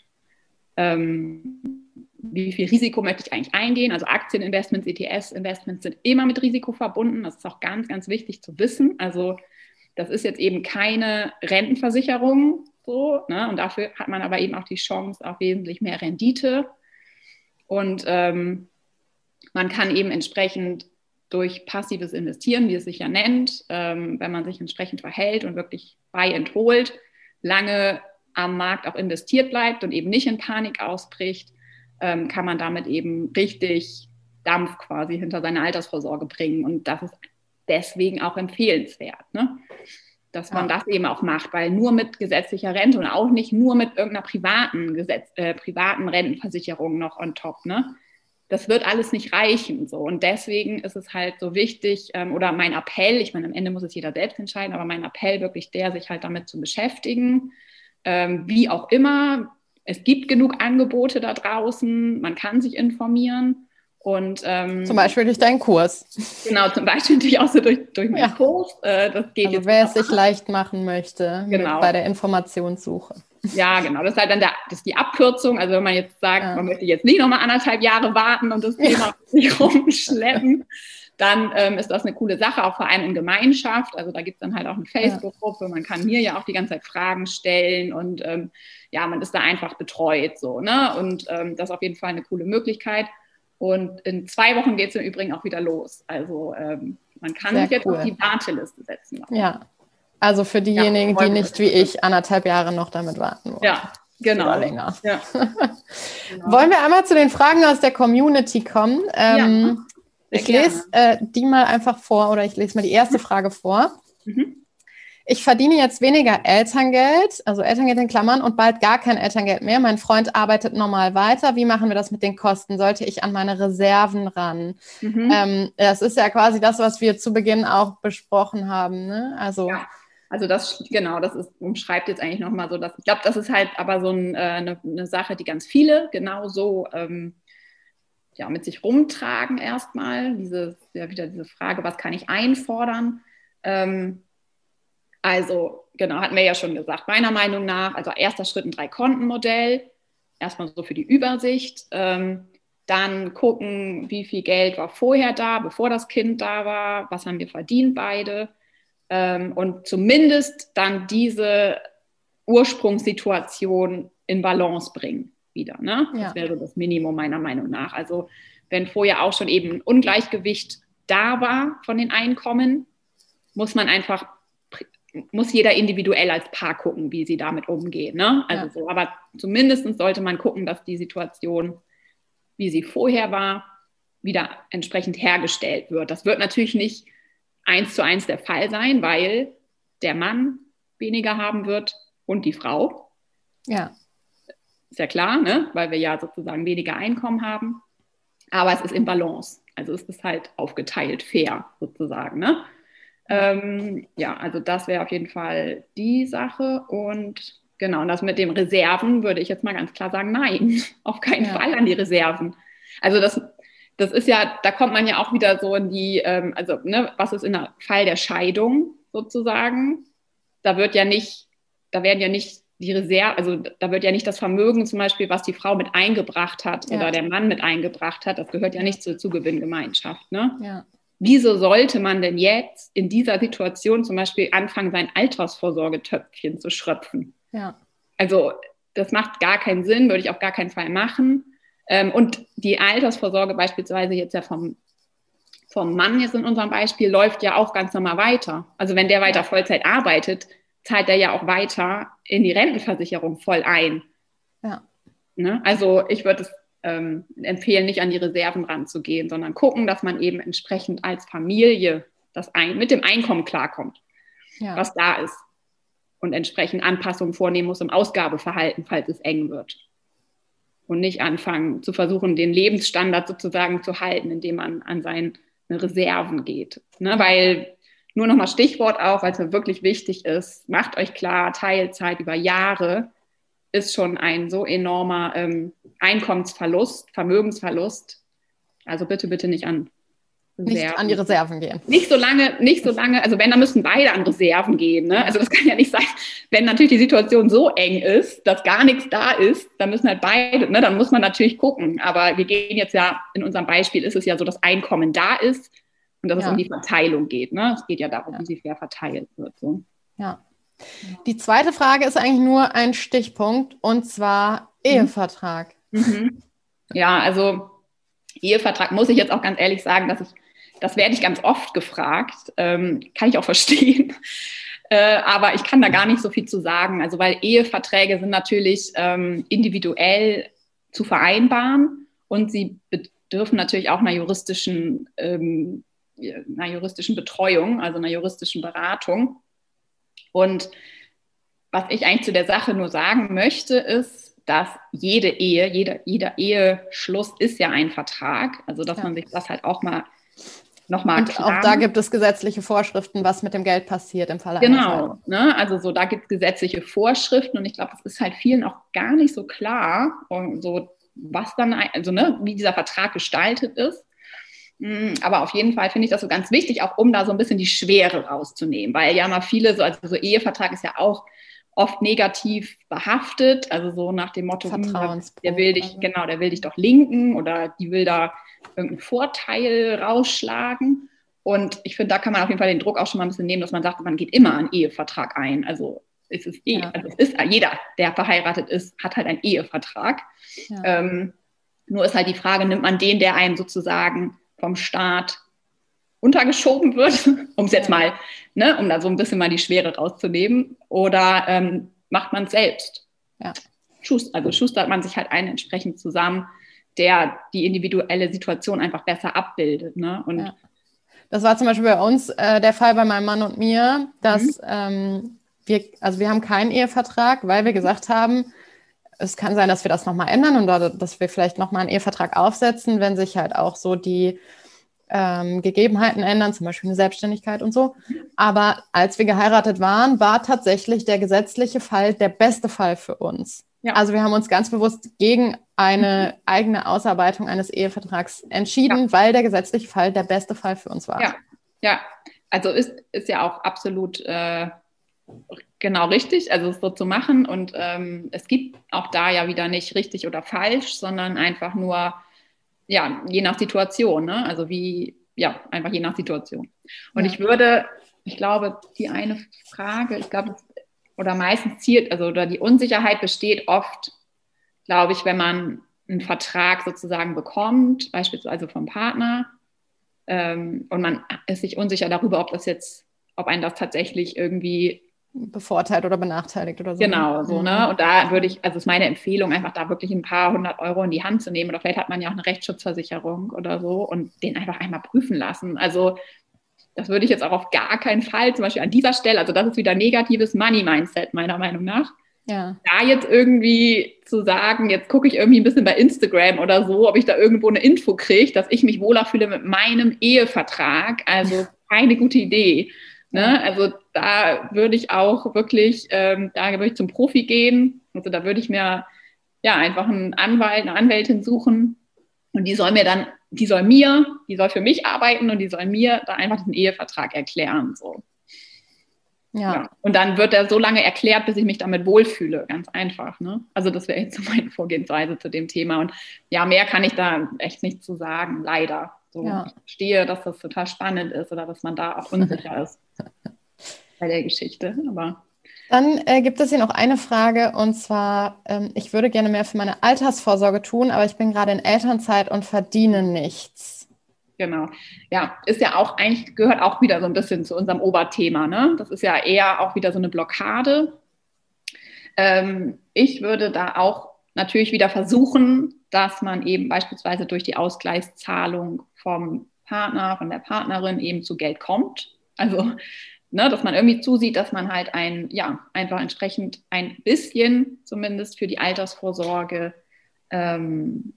ähm, wie viel Risiko möchte ich eigentlich eingehen. Also Aktieninvestments, ETS-Investments sind immer mit Risiko verbunden. Das ist auch ganz, ganz wichtig zu wissen. Also das ist jetzt eben keine Rentenversicherung so, ne? und dafür hat man aber eben auch die Chance auf wesentlich mehr Rendite. Und ähm, man kann eben entsprechend durch passives Investieren, wie es sich ja nennt, ähm, wenn man sich entsprechend verhält und wirklich bei entholt, lange am Markt auch investiert bleibt und eben nicht in Panik ausbricht, ähm, kann man damit eben richtig Dampf quasi hinter seine Altersvorsorge bringen. Und das ist deswegen auch empfehlenswert, ne? dass man ja. das eben auch macht, weil nur mit gesetzlicher Rente und auch nicht nur mit irgendeiner privaten, Gesetz, äh, privaten Rentenversicherung noch on top. Ne? Das wird alles nicht reichen. So. Und deswegen ist es halt so wichtig, ähm, oder mein Appell, ich meine, am Ende muss es jeder selbst entscheiden, aber mein Appell wirklich der, sich halt damit zu beschäftigen. Ähm, wie auch immer, es gibt genug Angebote da draußen, man kann sich informieren. Und, ähm, zum Beispiel durch deinen Kurs. Genau, zum Beispiel natürlich auch so durch, durch meinen ja. Kurs. Äh, das geht also jetzt wer es sich leicht machen möchte genau. bei der Informationssuche. Ja, genau. Das ist halt dann der, das die Abkürzung. Also wenn man jetzt sagt, ja. man möchte jetzt nicht nochmal anderthalb Jahre warten und das Thema nicht rumschleppen, dann ähm, ist das eine coole Sache, auch vor allem in Gemeinschaft. Also da gibt es dann halt auch eine Facebook-Gruppe. Man kann mir ja auch die ganze Zeit Fragen stellen und ähm, ja, man ist da einfach betreut so. Ne? Und ähm, das ist auf jeden Fall eine coole Möglichkeit. Und in zwei Wochen geht es im Übrigen auch wieder los. Also ähm, man kann Sehr sich jetzt cool. auf die Warteliste setzen. Ja, also für diejenigen, ja, die nicht wie ich anderthalb Jahre noch damit warten wollen. Ja, genau. Oder länger. Ja. genau. Wollen wir einmal zu den Fragen aus der Community kommen? Ähm, ja, ich lese äh, die mal einfach vor oder ich lese mal die erste Frage vor. Mhm. Ich verdiene jetzt weniger Elterngeld, also Elterngeld in Klammern und bald gar kein Elterngeld mehr. Mein Freund arbeitet normal weiter. Wie machen wir das mit den Kosten? Sollte ich an meine Reserven ran? Mhm. Ähm, das ist ja quasi das, was wir zu Beginn auch besprochen haben. Ne? Also ja. Also das, genau, das ist, umschreibt jetzt eigentlich nochmal so, dass ich glaube, das ist halt aber so ein, äh, eine, eine, Sache, die ganz viele genauso ähm, ja, mit sich rumtragen erstmal. Diese, ja, wieder diese Frage, was kann ich einfordern? Ähm, also, genau, hatten wir ja schon gesagt, meiner Meinung nach, also erster Schritt ein Drei-Konten-Modell, erstmal so für die Übersicht. Ähm, dann gucken, wie viel Geld war vorher da, bevor das Kind da war, was haben wir verdient beide ähm, und zumindest dann diese Ursprungssituation in Balance bringen wieder. Ne? Ja. Das wäre das Minimum meiner Meinung nach. Also wenn vorher auch schon eben ein Ungleichgewicht da war von den Einkommen, muss man einfach, muss jeder individuell als Paar gucken, wie sie damit umgehen. Ne? Also ja. so, aber zumindest sollte man gucken, dass die Situation, wie sie vorher war, wieder entsprechend hergestellt wird. Das wird natürlich nicht eins zu eins der Fall sein, weil der Mann weniger haben wird und die Frau. Ja. Ist ja klar, ne? weil wir ja sozusagen weniger Einkommen haben. Aber es ist im Balance. Also es ist halt aufgeteilt, fair sozusagen. Ne? Ähm, ja, also das wäre auf jeden Fall die Sache. Und genau, und das mit den Reserven würde ich jetzt mal ganz klar sagen, nein, auf keinen ja. Fall an die Reserven. Also das das ist ja, da kommt man ja auch wieder so in die, ähm, also ne, was ist in der Fall der Scheidung sozusagen? Da wird ja nicht, da werden ja nicht die Reserve, also da wird ja nicht das Vermögen zum Beispiel, was die Frau mit eingebracht hat ja. oder der Mann mit eingebracht hat, das gehört ja nicht zur Zugewinngemeinschaft. Ne? Ja. Wieso sollte man denn jetzt in dieser Situation zum Beispiel anfangen, sein Altersvorsorgetöpfchen zu schröpfen? Ja. Also das macht gar keinen Sinn, würde ich auf gar keinen Fall machen. Ähm, und die Altersvorsorge beispielsweise jetzt ja vom, vom Mann jetzt in unserem Beispiel läuft ja auch ganz normal weiter. Also wenn der weiter Vollzeit arbeitet, zahlt er ja auch weiter in die Rentenversicherung voll ein. Ja. Ne? Also ich würde es ähm, empfehlen, nicht an die Reserven ranzugehen, sondern gucken, dass man eben entsprechend als Familie das ein, mit dem Einkommen klarkommt, ja. was da ist. Und entsprechend Anpassungen vornehmen muss im Ausgabeverhalten, falls es eng wird. Und nicht anfangen zu versuchen, den Lebensstandard sozusagen zu halten, indem man an seine Reserven geht. Ne? Weil nur nochmal Stichwort auch, weil es mir wirklich wichtig ist, macht euch klar, Teilzeit über Jahre ist schon ein so enormer ähm, Einkommensverlust, Vermögensverlust. Also bitte, bitte nicht an nicht an die Reserven gehen. Nicht so lange, nicht so lange, also wenn, dann müssen beide an Reserven gehen. Ne? Also das kann ja nicht sein, wenn natürlich die Situation so eng ist, dass gar nichts da ist, dann müssen halt beide, ne? dann muss man natürlich gucken. Aber wir gehen jetzt ja, in unserem Beispiel ist es ja so, dass Einkommen da ist und dass ja. es um die Verteilung geht. Ne? Es geht ja darum, ja. wie sie fair verteilt wird. So. Ja. Die zweite Frage ist eigentlich nur ein Stichpunkt und zwar mhm. Ehevertrag. Mhm. Ja, also Ehevertrag muss ich jetzt auch ganz ehrlich sagen, dass ich das werde ich ganz oft gefragt. Ähm, kann ich auch verstehen. Äh, aber ich kann da gar nicht so viel zu sagen. Also, weil Eheverträge sind natürlich ähm, individuell zu vereinbaren und sie bedürfen natürlich auch einer juristischen, ähm, einer juristischen Betreuung, also einer juristischen Beratung. Und was ich eigentlich zu der Sache nur sagen möchte, ist, dass jede Ehe, jeder, jeder Eheschluss ist ja ein Vertrag. Also, dass ja. man sich das halt auch mal nochmal Und auch da gibt es gesetzliche Vorschriften, was mit dem Geld passiert im Falle Genau, ne? also so da gibt es gesetzliche Vorschriften und ich glaube, das ist halt vielen auch gar nicht so klar, so was dann, also ne, wie dieser Vertrag gestaltet ist. Mm, aber auf jeden Fall finde ich das so ganz wichtig, auch um da so ein bisschen die Schwere rauszunehmen, weil ja mal viele so, also so Ehevertrag ist ja auch oft negativ behaftet, also so nach dem Motto, hm, der will dich, also. genau, der will dich doch linken oder die will da irgendeinen Vorteil rausschlagen. Und ich finde, da kann man auf jeden Fall den Druck auch schon mal ein bisschen nehmen, dass man sagt, man geht immer einen Ehevertrag ein. Also es ist eh, ja. also es ist jeder, der verheiratet ist, hat halt einen Ehevertrag. Ja. Ähm, nur ist halt die Frage, nimmt man den, der einem sozusagen vom Staat untergeschoben wird, um es jetzt mal, ne, um da so ein bisschen mal die Schwere rauszunehmen, oder ähm, macht man es selbst? Ja. Schust, also schustert man sich halt einen entsprechend zusammen, der die individuelle Situation einfach besser abbildet. Ne? Und ja. Das war zum Beispiel bei uns äh, der Fall bei meinem Mann und mir, dass mhm. ähm, wir, also wir haben keinen Ehevertrag, weil wir gesagt haben, es kann sein, dass wir das nochmal ändern und dass wir vielleicht nochmal einen Ehevertrag aufsetzen, wenn sich halt auch so die ähm, Gegebenheiten ändern, zum Beispiel eine Selbstständigkeit und so. Aber als wir geheiratet waren, war tatsächlich der gesetzliche Fall der beste Fall für uns. Ja. Also wir haben uns ganz bewusst gegen eine mhm. eigene Ausarbeitung eines Ehevertrags entschieden, ja. weil der gesetzliche Fall der beste Fall für uns war. Ja, ja. also ist, ist ja auch absolut äh, genau richtig, also es so zu machen. Und ähm, es gibt auch da ja wieder nicht richtig oder falsch, sondern einfach nur, ja, je nach Situation. Ne? Also wie, ja, einfach je nach Situation. Und ja. ich würde, ich glaube, die eine Frage, ich glaube, oder meistens zielt, also oder die Unsicherheit besteht oft, glaube ich, wenn man einen Vertrag sozusagen bekommt, beispielsweise vom Partner, ähm, und man ist sich unsicher darüber, ob das jetzt, ob einen das tatsächlich irgendwie bevorteilt oder benachteiligt oder so. Genau, so, ne? Mhm. Und da würde ich, also ist meine Empfehlung, einfach da wirklich ein paar hundert Euro in die Hand zu nehmen. Oder vielleicht hat man ja auch eine Rechtsschutzversicherung oder so und den einfach einmal prüfen lassen. Also das würde ich jetzt auch auf gar keinen Fall, zum Beispiel an dieser Stelle, also das ist wieder negatives Money-Mindset, meiner Meinung nach. Ja. Da jetzt irgendwie zu sagen, jetzt gucke ich irgendwie ein bisschen bei Instagram oder so, ob ich da irgendwo eine Info kriege, dass ich mich wohler fühle mit meinem Ehevertrag. Also keine gute Idee. Ne? Also da würde ich auch wirklich, ähm, da würde ich zum Profi gehen. Also da würde ich mir ja einfach einen Anwalt, eine Anwältin suchen und die soll mir dann die soll mir, die soll für mich arbeiten und die soll mir da einfach diesen Ehevertrag erklären. So. Ja. ja. Und dann wird er so lange erklärt, bis ich mich damit wohlfühle. Ganz einfach. Ne? Also, das wäre jetzt so meine Vorgehensweise zu dem Thema. Und ja, mehr kann ich da echt nicht zu sagen, leider. So, ja. Ich verstehe, dass das total spannend ist oder dass man da auch unsicher ist bei der Geschichte. Aber dann äh, gibt es hier noch eine Frage und zwar, ähm, ich würde gerne mehr für meine Altersvorsorge tun, aber ich bin gerade in Elternzeit und verdiene nichts. Genau. Ja, ist ja auch eigentlich, gehört auch wieder so ein bisschen zu unserem Oberthema. Ne? Das ist ja eher auch wieder so eine Blockade. Ähm, ich würde da auch natürlich wieder versuchen, dass man eben beispielsweise durch die Ausgleichszahlung vom Partner, von der Partnerin eben zu Geld kommt. Also ne, dass man irgendwie zusieht, dass man halt ein, ja, einfach entsprechend ein bisschen zumindest für die Altersvorsorge ähm,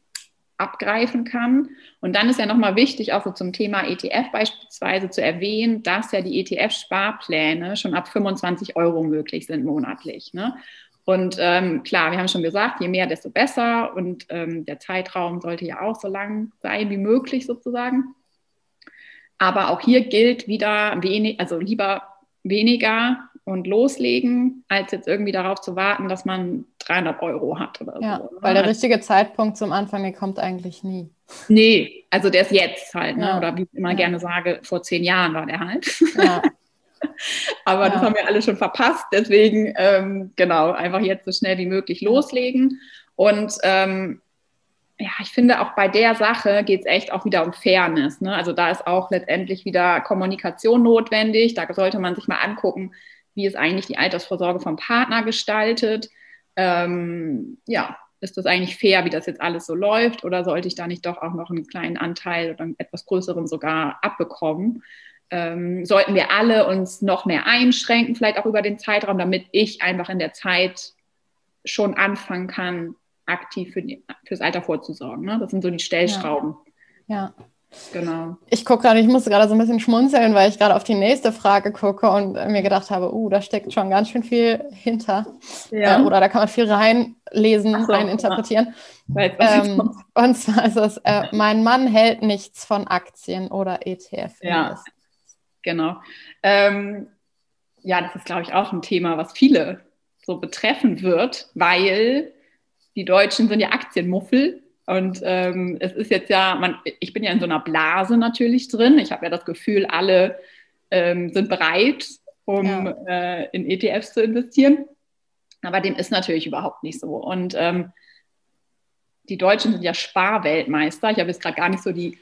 abgreifen kann. Und dann ist ja nochmal wichtig, auch so zum Thema ETF beispielsweise zu erwähnen, dass ja die ETF-Sparpläne schon ab 25 Euro möglich sind monatlich. Ne? Und ähm, klar, wir haben schon gesagt, je mehr, desto besser. Und ähm, der Zeitraum sollte ja auch so lang sein wie möglich sozusagen. Aber auch hier gilt wieder wenig, also lieber weniger und loslegen, als jetzt irgendwie darauf zu warten, dass man 300 Euro hat oder ja, so. Ne? Weil der richtige Zeitpunkt zum Anfang, der kommt eigentlich nie. Nee, also der ist jetzt halt, ne? Ja. oder wie ich immer Ja. gerne sage, vor zehn Jahren war der halt. Ja, Aber das haben wir alle schon verpasst. Deswegen, ähm, genau, einfach jetzt so schnell wie möglich loslegen. Und ähm, ja, ich finde auch bei der Sache geht es echt auch wieder um Fairness. Ne? Also da ist auch letztendlich wieder Kommunikation notwendig. Da sollte man sich mal angucken, wie ist eigentlich die Altersvorsorge vom Partner gestaltet. Ähm, ja, ist das eigentlich fair, wie das jetzt alles so läuft? Oder sollte ich da nicht doch auch noch einen kleinen Anteil oder einen etwas größeren sogar abbekommen? ähm, sollten wir alle uns noch mehr einschränken, vielleicht auch über den Zeitraum, damit ich einfach in der Zeit schon anfangen kann, aktiv für die, fürs Alter vorzusorgen. Ne? Das sind so die Stellschrauben. ja. Genau. Ich gucke gerade, ich musste gerade so ein bisschen schmunzeln, weil ich gerade auf die nächste Frage gucke und mir gedacht habe, uh, da steckt schon ganz schön viel hinter. Äh, oder da kann man viel reinlesen, so, reininterpretieren. Jetzt Ähm, und zwar ist es, äh, mein Mann hält nichts von Aktien oder ETF. Ja. Genau. Ähm, ja, das ist, glaube ich, auch ein Thema, was viele so betreffen wird, weil die Deutschen sind ja Aktienmuffel. Und ähm, es ist jetzt ja, man, ich bin ja in so einer Blase natürlich drin. Ich habe ja das Gefühl, alle ähm, sind bereit, um Ja. äh, in ETFs zu investieren. Aber dem ist natürlich überhaupt nicht so. Und ähm, die Deutschen sind ja Sparweltmeister. Ich habe jetzt gerade gar nicht so die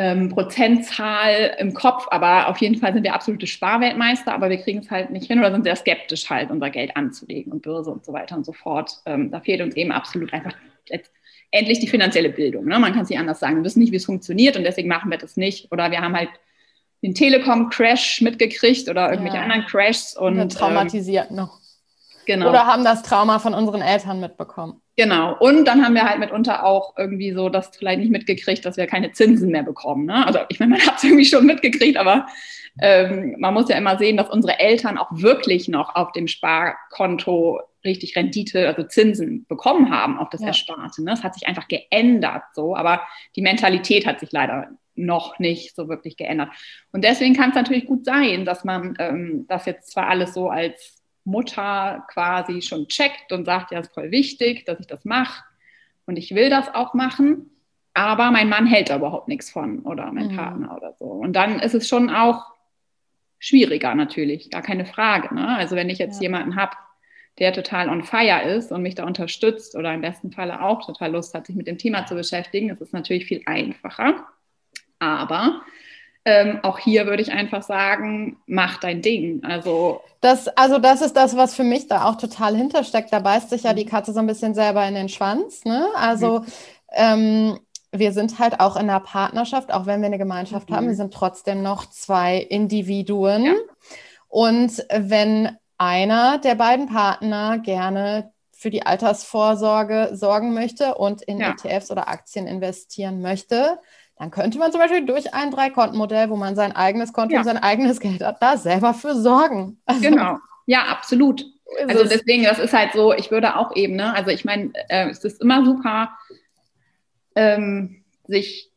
ähm, Prozentzahl im Kopf, aber auf jeden Fall sind wir absolute Sparweltmeister, aber wir kriegen es halt nicht hin oder sind sehr skeptisch halt, unser Geld anzulegen und Börse und so weiter und so fort. Ähm, da fehlt uns eben absolut einfach jetzt endlich die finanzielle Bildung. Ne? Man kann es nicht anders sagen. Wir wissen nicht, wie es funktioniert und deswegen machen wir das nicht. Oder wir haben halt den Telekom-Crash mitgekriegt oder irgendwelche Ja. anderen Crashs und ähm, traumatisiert noch. genau. Oder haben das Trauma von unseren Eltern mitbekommen. Genau. Und dann haben wir halt mitunter auch irgendwie so das vielleicht nicht mitgekriegt, dass wir keine Zinsen mehr bekommen. Ne? Also ich meine, man hat es irgendwie schon mitgekriegt, aber ähm, man muss ja immer sehen, dass unsere Eltern auch wirklich noch auf dem Sparkonto richtig Rendite, also Zinsen bekommen haben auf das Ja. Ersparte. Ne? Das hat sich einfach geändert so, aber die Mentalität hat sich leider noch nicht so wirklich geändert. Und deswegen kann es natürlich gut sein, dass man ähm, das jetzt zwar alles so als Mutter quasi schon checkt und sagt, ja, ist voll wichtig, dass ich das mache und ich will das auch machen, aber mein Mann hält da überhaupt nichts von oder mein Mhm. Partner oder so. Und dann ist es schon auch schwieriger natürlich, gar keine Frage. Ne? Also wenn ich jetzt Ja. jemanden habe, der total on fire ist und mich da unterstützt oder im besten Falle auch total Lust hat, sich mit dem Thema zu beschäftigen, ist es natürlich viel einfacher. Aber ähm, auch hier würde ich einfach sagen, mach dein Ding. Also Das, also das ist das, was für mich da auch total hintersteckt. Da beißt sich ja die Katze so ein bisschen selber in den Schwanz. Ne? Also ähm, wir sind halt auch in einer Partnerschaft, auch wenn wir eine Gemeinschaft Mhm. haben, wir sind trotzdem noch zwei Individuen. Ja. Und wenn einer der beiden Partner gerne für die Altersvorsorge sorgen möchte und in Ja. ETFs oder Aktien investieren möchte, dann könnte man zum Beispiel durch ein Dreikontenmodell, wo man sein eigenes Konto Ja. und sein eigenes Geld hat, da selber für sorgen. Also, genau. Ja, absolut. Also es- deswegen, das ist halt so, ich würde auch eben, ne, also ich meine, äh, es ist immer super, ähm, sich,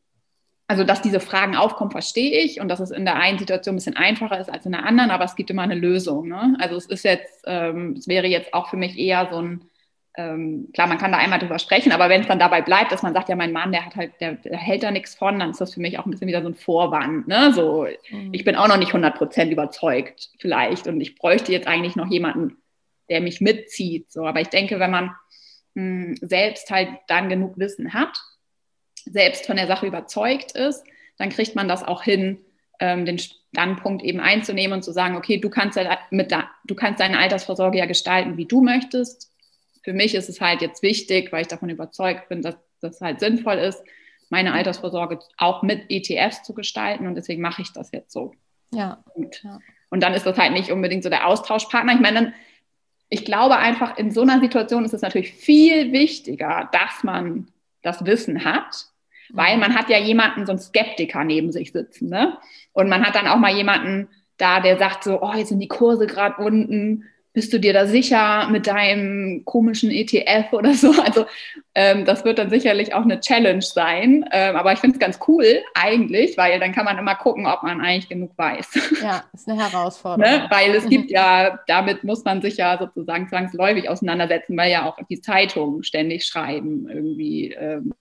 also dass diese Fragen aufkommen, verstehe ich und dass es in der einen Situation ein bisschen einfacher ist als in der anderen, aber es gibt immer eine Lösung. Ne? Also es ist jetzt, ähm, es wäre jetzt auch für mich eher so ein, ähm, klar, man kann da einmal drüber sprechen, aber wenn es dann dabei bleibt, dass man sagt, ja, mein Mann, der hat halt, der, der hält da nichts von, dann ist das für mich auch ein bisschen wieder so ein Vorwand. Ne? So, Mhm. ich bin auch noch nicht 100% überzeugt vielleicht und ich bräuchte jetzt eigentlich noch jemanden, der mich mitzieht. So, aber ich denke, wenn man mh, selbst halt dann genug Wissen hat, selbst von der Sache überzeugt ist, dann kriegt man das auch hin, ähm, den Standpunkt eben einzunehmen und zu sagen, okay, du kannst, ja mit da, du kannst deine Altersvorsorge ja gestalten, wie du möchtest. Für mich ist es halt jetzt wichtig, weil ich davon überzeugt bin, dass das halt sinnvoll ist, meine Altersvorsorge auch mit ETFs zu gestalten und deswegen mache ich das jetzt so. Ja, Und, Ja. und dann ist das halt nicht unbedingt so der Austauschpartner. Ich meine, dann ich glaube einfach, in so einer Situation ist es natürlich viel wichtiger, dass man das Wissen hat, weil mhm. man hat ja jemanden, so einen Skeptiker neben sich sitzen. Ne? Und man hat dann auch mal jemanden da, der sagt so, oh, jetzt sind die Kurse gerade unten, bist du dir da sicher mit deinem komischen ETF oder so? Also ähm, das wird dann sicherlich auch eine Challenge sein. Ähm, aber ich finde es ganz cool eigentlich, weil dann kann man immer gucken, ob man eigentlich genug weiß. Ja, ist eine Herausforderung. ne? Weil es gibt ja, damit muss man sich ja sozusagen zwangsläufig auseinandersetzen, weil ja auch die Zeitungen ständig schreiben, irgendwie. Ähm,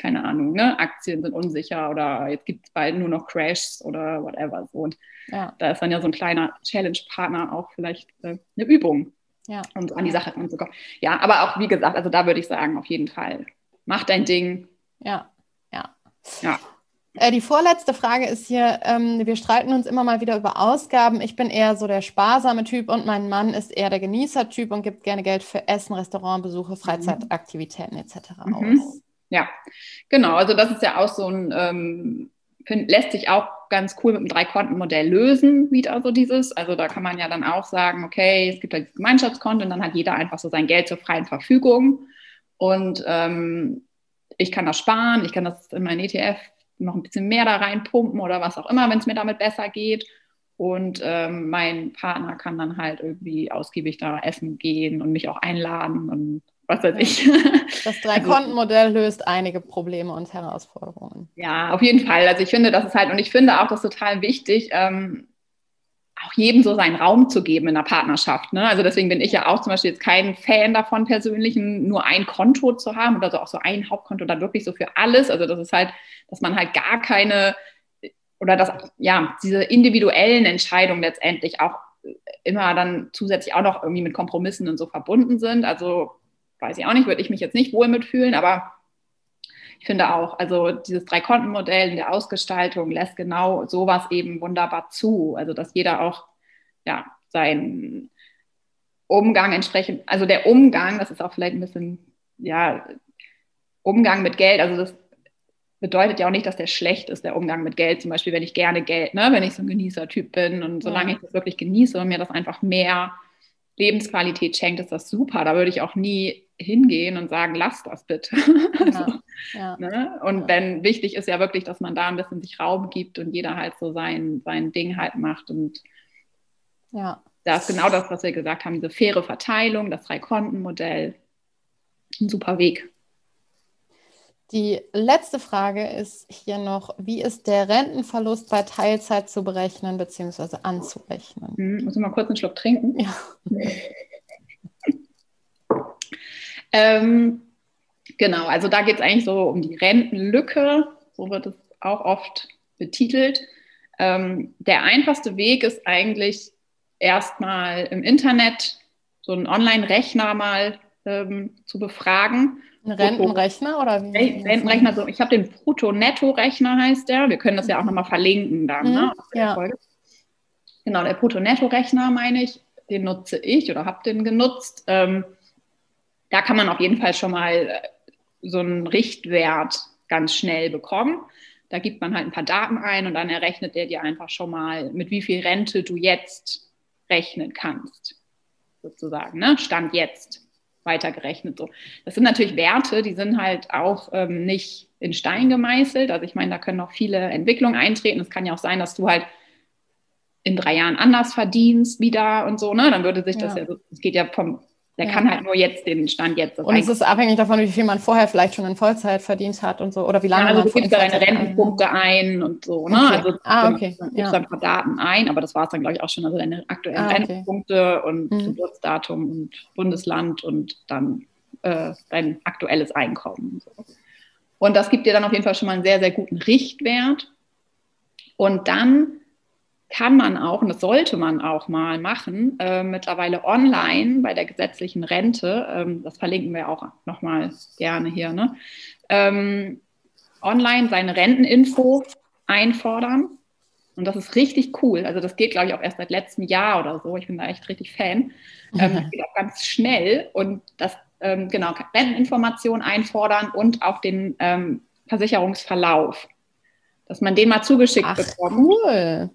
keine Ahnung, ne? Aktien sind unsicher oder jetzt gibt es bald nur noch Crashs oder whatever. So. Und ja. da ist dann ja so ein kleiner Challenge-Partner auch vielleicht äh, eine Übung, ja. um an die Sache ranzukommen. Ja, aber auch wie gesagt, also da würde ich sagen, auf jeden Fall, mach dein Ding. Ja, ja. Ja. Äh, die vorletzte Frage ist hier, ähm, wir streiten uns immer mal wieder über Ausgaben. Ich bin eher so der sparsame Typ und mein Mann ist eher der Genießer-Typ und gibt gerne Geld für Essen, Restaurantbesuche, Freizeitaktivitäten etc. Mhm. aus. Ja, genau. Also das ist ja auch so ein, ähm, find, lässt sich auch ganz cool mit dem Drei-Konten-Modell lösen, wieder so dieses. Also da kann man ja dann auch sagen, okay, es gibt halt das Gemeinschaftskonto und dann hat jeder einfach so sein Geld zur freien Verfügung. Und ähm, ich kann das sparen, ich kann das in mein ETF noch ein bisschen mehr da reinpumpen oder was auch immer, wenn es mir damit besser geht. Und ähm, mein Partner kann dann halt irgendwie ausgiebig da essen gehen und mich auch einladen und was weiß ich. Das Drei-Konten-Modell löst einige Probleme und Herausforderungen. Ja, auf jeden Fall. Also ich finde, das ist halt, und ich finde auch das total wichtig, ähm, auch jedem so seinen Raum zu geben in der Partnerschaft. Ne? Also deswegen bin ich ja auch zum Beispiel jetzt kein Fan davon, persönlich nur ein Konto zu haben oder so auch so ein Hauptkonto dann wirklich so für alles. Also das ist halt, dass man halt gar keine oder dass ja diese individuellen Entscheidungen letztendlich auch immer dann zusätzlich auch noch irgendwie mit Kompromissen und so verbunden sind. Also weiß ich auch nicht, würde ich mich jetzt nicht wohl mitfühlen, aber ich finde auch, also dieses Drei-Konten-Modell in der Ausgestaltung lässt genau sowas eben wunderbar zu. Also dass jeder auch ja, seinen Umgang entsprechend, also der Umgang, das ist auch vielleicht ein bisschen, ja, Umgang mit Geld, also das bedeutet ja auch nicht, dass der schlecht ist, der Umgang mit Geld. Zum Beispiel, wenn ich gerne Geld, ne, wenn ich so ein Genießertyp bin und solange ja. ich das wirklich genieße und mir das einfach mehr Lebensqualität schenkt, ist das super. Da würde ich auch nie hingehen und sagen, lass das bitte. also, ja. Ne? Und ja. wenn wichtig ist ja wirklich, dass man da ein bisschen sich Raum gibt und jeder halt so sein, sein Ding halt macht. Und ja. da ist genau das, was wir gesagt haben, diese faire Verteilung, das Drei-Konten-Modell. Ein super Weg. Die letzte Frage ist hier noch, wie ist der Rentenverlust bei Teilzeit zu berechnen bzw. anzurechnen? Hm, muss ich mal kurz einen Schluck trinken? Ja. ähm, genau, also da geht es eigentlich so um die Rentenlücke, so wird es auch oft betitelt. Ähm, der einfachste Weg ist eigentlich erstmal im Internet so einen Online-Rechner mal ähm, zu befragen ein Rentenrechner oder wie? Rentenrechner, so, ich habe den Brutto-Netto-Rechner heißt der. Wir können das ja auch nochmal verlinken dann. Mhm, ne, ja. Genau, der Brutto-Netto-Rechner meine ich, den nutze ich oder habe den genutzt. Ähm, da kann man auf jeden Fall schon mal äh, so einen Richtwert ganz schnell bekommen. Da gibt man halt ein paar Daten ein und dann errechnet der dir einfach schon mal, mit wie viel Rente du jetzt rechnen kannst. Sozusagen, ne? Stand jetzt weitergerechnet. So. Das sind natürlich Werte, die sind halt auch ähm, nicht in Stein gemeißelt. Also ich meine, da können noch viele Entwicklungen eintreten. Es kann ja auch sein, dass du halt in drei Jahren anders verdienst wieder und so, ne? Dann würde sich ja. das ja, es geht ja vom der ja. kann halt nur jetzt den Stand jetzt. Und es ist abhängig davon, wie viel man vorher vielleicht schon in Vollzeit verdient hat und so. Oder wie lange ja, also man du gibst da deine Rentenpunkte ein und so. Ne? Okay. Also ah, okay. dann gibst ja. ein paar Daten ein, aber das war es dann, glaube ich, auch schon. Also deine aktuellen ah, okay. Rentenpunkte und mhm. Geburtsdatum und Bundesland und dann äh, dein aktuelles Einkommen. Und, so. und das gibt dir dann auf jeden Fall schon mal einen sehr, sehr guten Richtwert. Und dann kann man auch, und das sollte man auch mal machen, äh, mittlerweile online bei der gesetzlichen Rente, ähm, das verlinken wir auch nochmal gerne hier, ne? ähm, online seine Renteninfo einfordern. Und das ist richtig cool. Also das geht, glaube ich, auch erst seit letztem Jahr oder so. Ich bin da echt richtig Fan. Ähm, das geht auch ganz schnell. Und das, ähm, genau, Renteninformation einfordern und auch den ähm, Versicherungsverlauf. Dass man den mal zugeschickt Ach, bekommt. Cool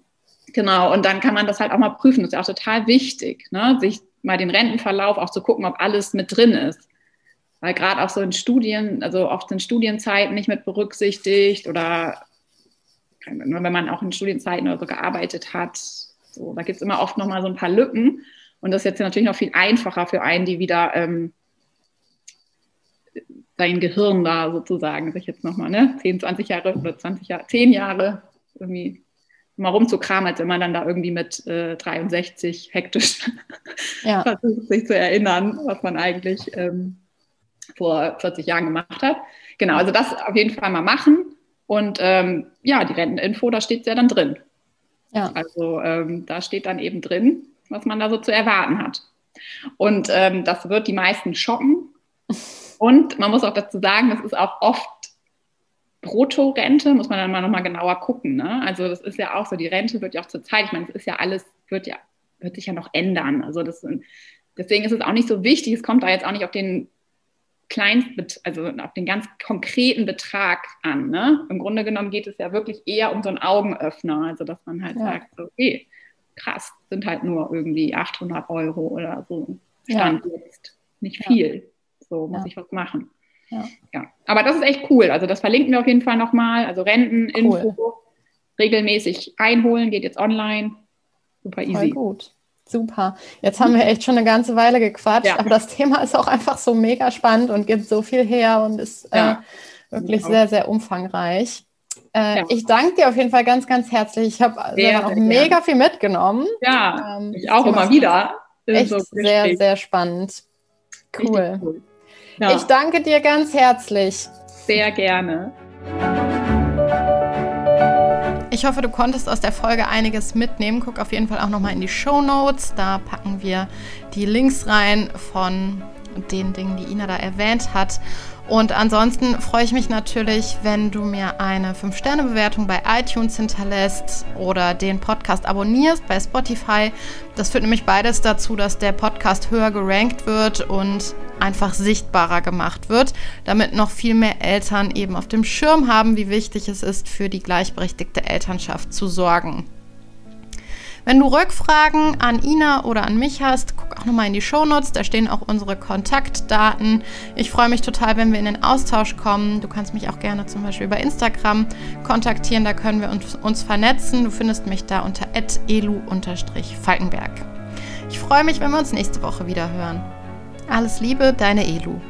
Genau, und dann kann man das halt auch mal prüfen. Das ist ja auch total wichtig, ne? sich mal den Rentenverlauf auch zu gucken, ob alles mit drin ist. Weil gerade auch so in Studien, also oft sind Studienzeiten nicht mit berücksichtigt oder wenn man auch in Studienzeiten oder so gearbeitet hat. So, da gibt es immer oft nochmal so ein paar Lücken. Und das ist jetzt natürlich noch viel einfacher für einen, die wieder ähm, sein Gehirn da sozusagen sich jetzt nochmal, ne, 10, 20 Jahre oder 20 Jahre, 10 Jahre irgendwie mal rumzukramen, als wenn man dann da irgendwie mit äh, 63 hektisch ja. versucht, sich zu erinnern, was man eigentlich ähm, vor 40 Jahren gemacht hat. Genau, also das auf jeden Fall mal machen. Und ähm, ja, die Renteninfo, da steht es ja dann drin. Ja. Also ähm, da steht dann eben drin, was man da so zu erwarten hat. Und ähm, das wird die meisten schocken. Und man muss auch dazu sagen, das ist auch oft Bruttorente, muss man dann mal nochmal genauer gucken. Ne? Also das ist ja auch so, die Rente wird ja auch zur Zeit, ich meine, es ist ja alles, wird ja, wird sich ja noch ändern. Also das, deswegen ist es auch nicht so wichtig, es kommt da jetzt auch nicht auf den Kleinst, also auf den ganz konkreten Betrag an. Ne? Im Grunde genommen geht es ja wirklich eher um so einen Augenöffner, also dass man halt ja. sagt, okay, krass, sind halt nur irgendwie 800 Euro oder so. Stand ja. jetzt. Nicht viel. Ja. So muss ich was machen. Ja. Aber das ist echt cool. Also das verlinken wir auf jeden Fall nochmal. Also Renteninfo cool. regelmäßig einholen, geht jetzt online. Super easy. Voll gut. Super. Jetzt haben wir echt schon eine ganze Weile gequatscht, ja. aber das Thema ist auch einfach so mega spannend und gibt so viel her und ist äh, ja. äh, wirklich sehr, sehr umfangreich. Äh, ja. Ich danke dir auf jeden Fall ganz, ganz herzlich. Ich habe auch mega viel mitgenommen. Ja, ähm, ich auch immer wieder. Echt so sehr, sehr spannend. Cool. cool. Ich danke dir ganz herzlich. Sehr gerne. Ich hoffe, du konntest aus der Folge einiges mitnehmen. Guck auf jeden Fall auch nochmal in die Show Notes. Da packen wir die Links rein von den Dingen, die Ina da erwähnt hat. Und ansonsten freue ich mich natürlich, wenn du mir eine 5-Sterne-Bewertung bei iTunes hinterlässt oder den Podcast abonnierst bei Spotify. Das führt nämlich beides dazu, dass der Podcast höher gerankt wird und einfach sichtbarer gemacht wird, damit noch viel mehr Eltern eben auf dem Schirm haben, wie wichtig es ist, für die gleichberechtigte Elternschaft zu sorgen. Wenn du Rückfragen an Ina oder an mich hast, guck auch nochmal in die Shownotes, da stehen auch unsere Kontaktdaten. Ich freue mich total, wenn wir in den Austausch kommen. Du kannst mich auch gerne zum Beispiel über Instagram kontaktieren, da können wir uns, uns vernetzen. Du findest mich da unter elu-falkenberg. Ich freue mich, wenn wir uns nächste Woche wieder hören. Alles Liebe, deine Elu.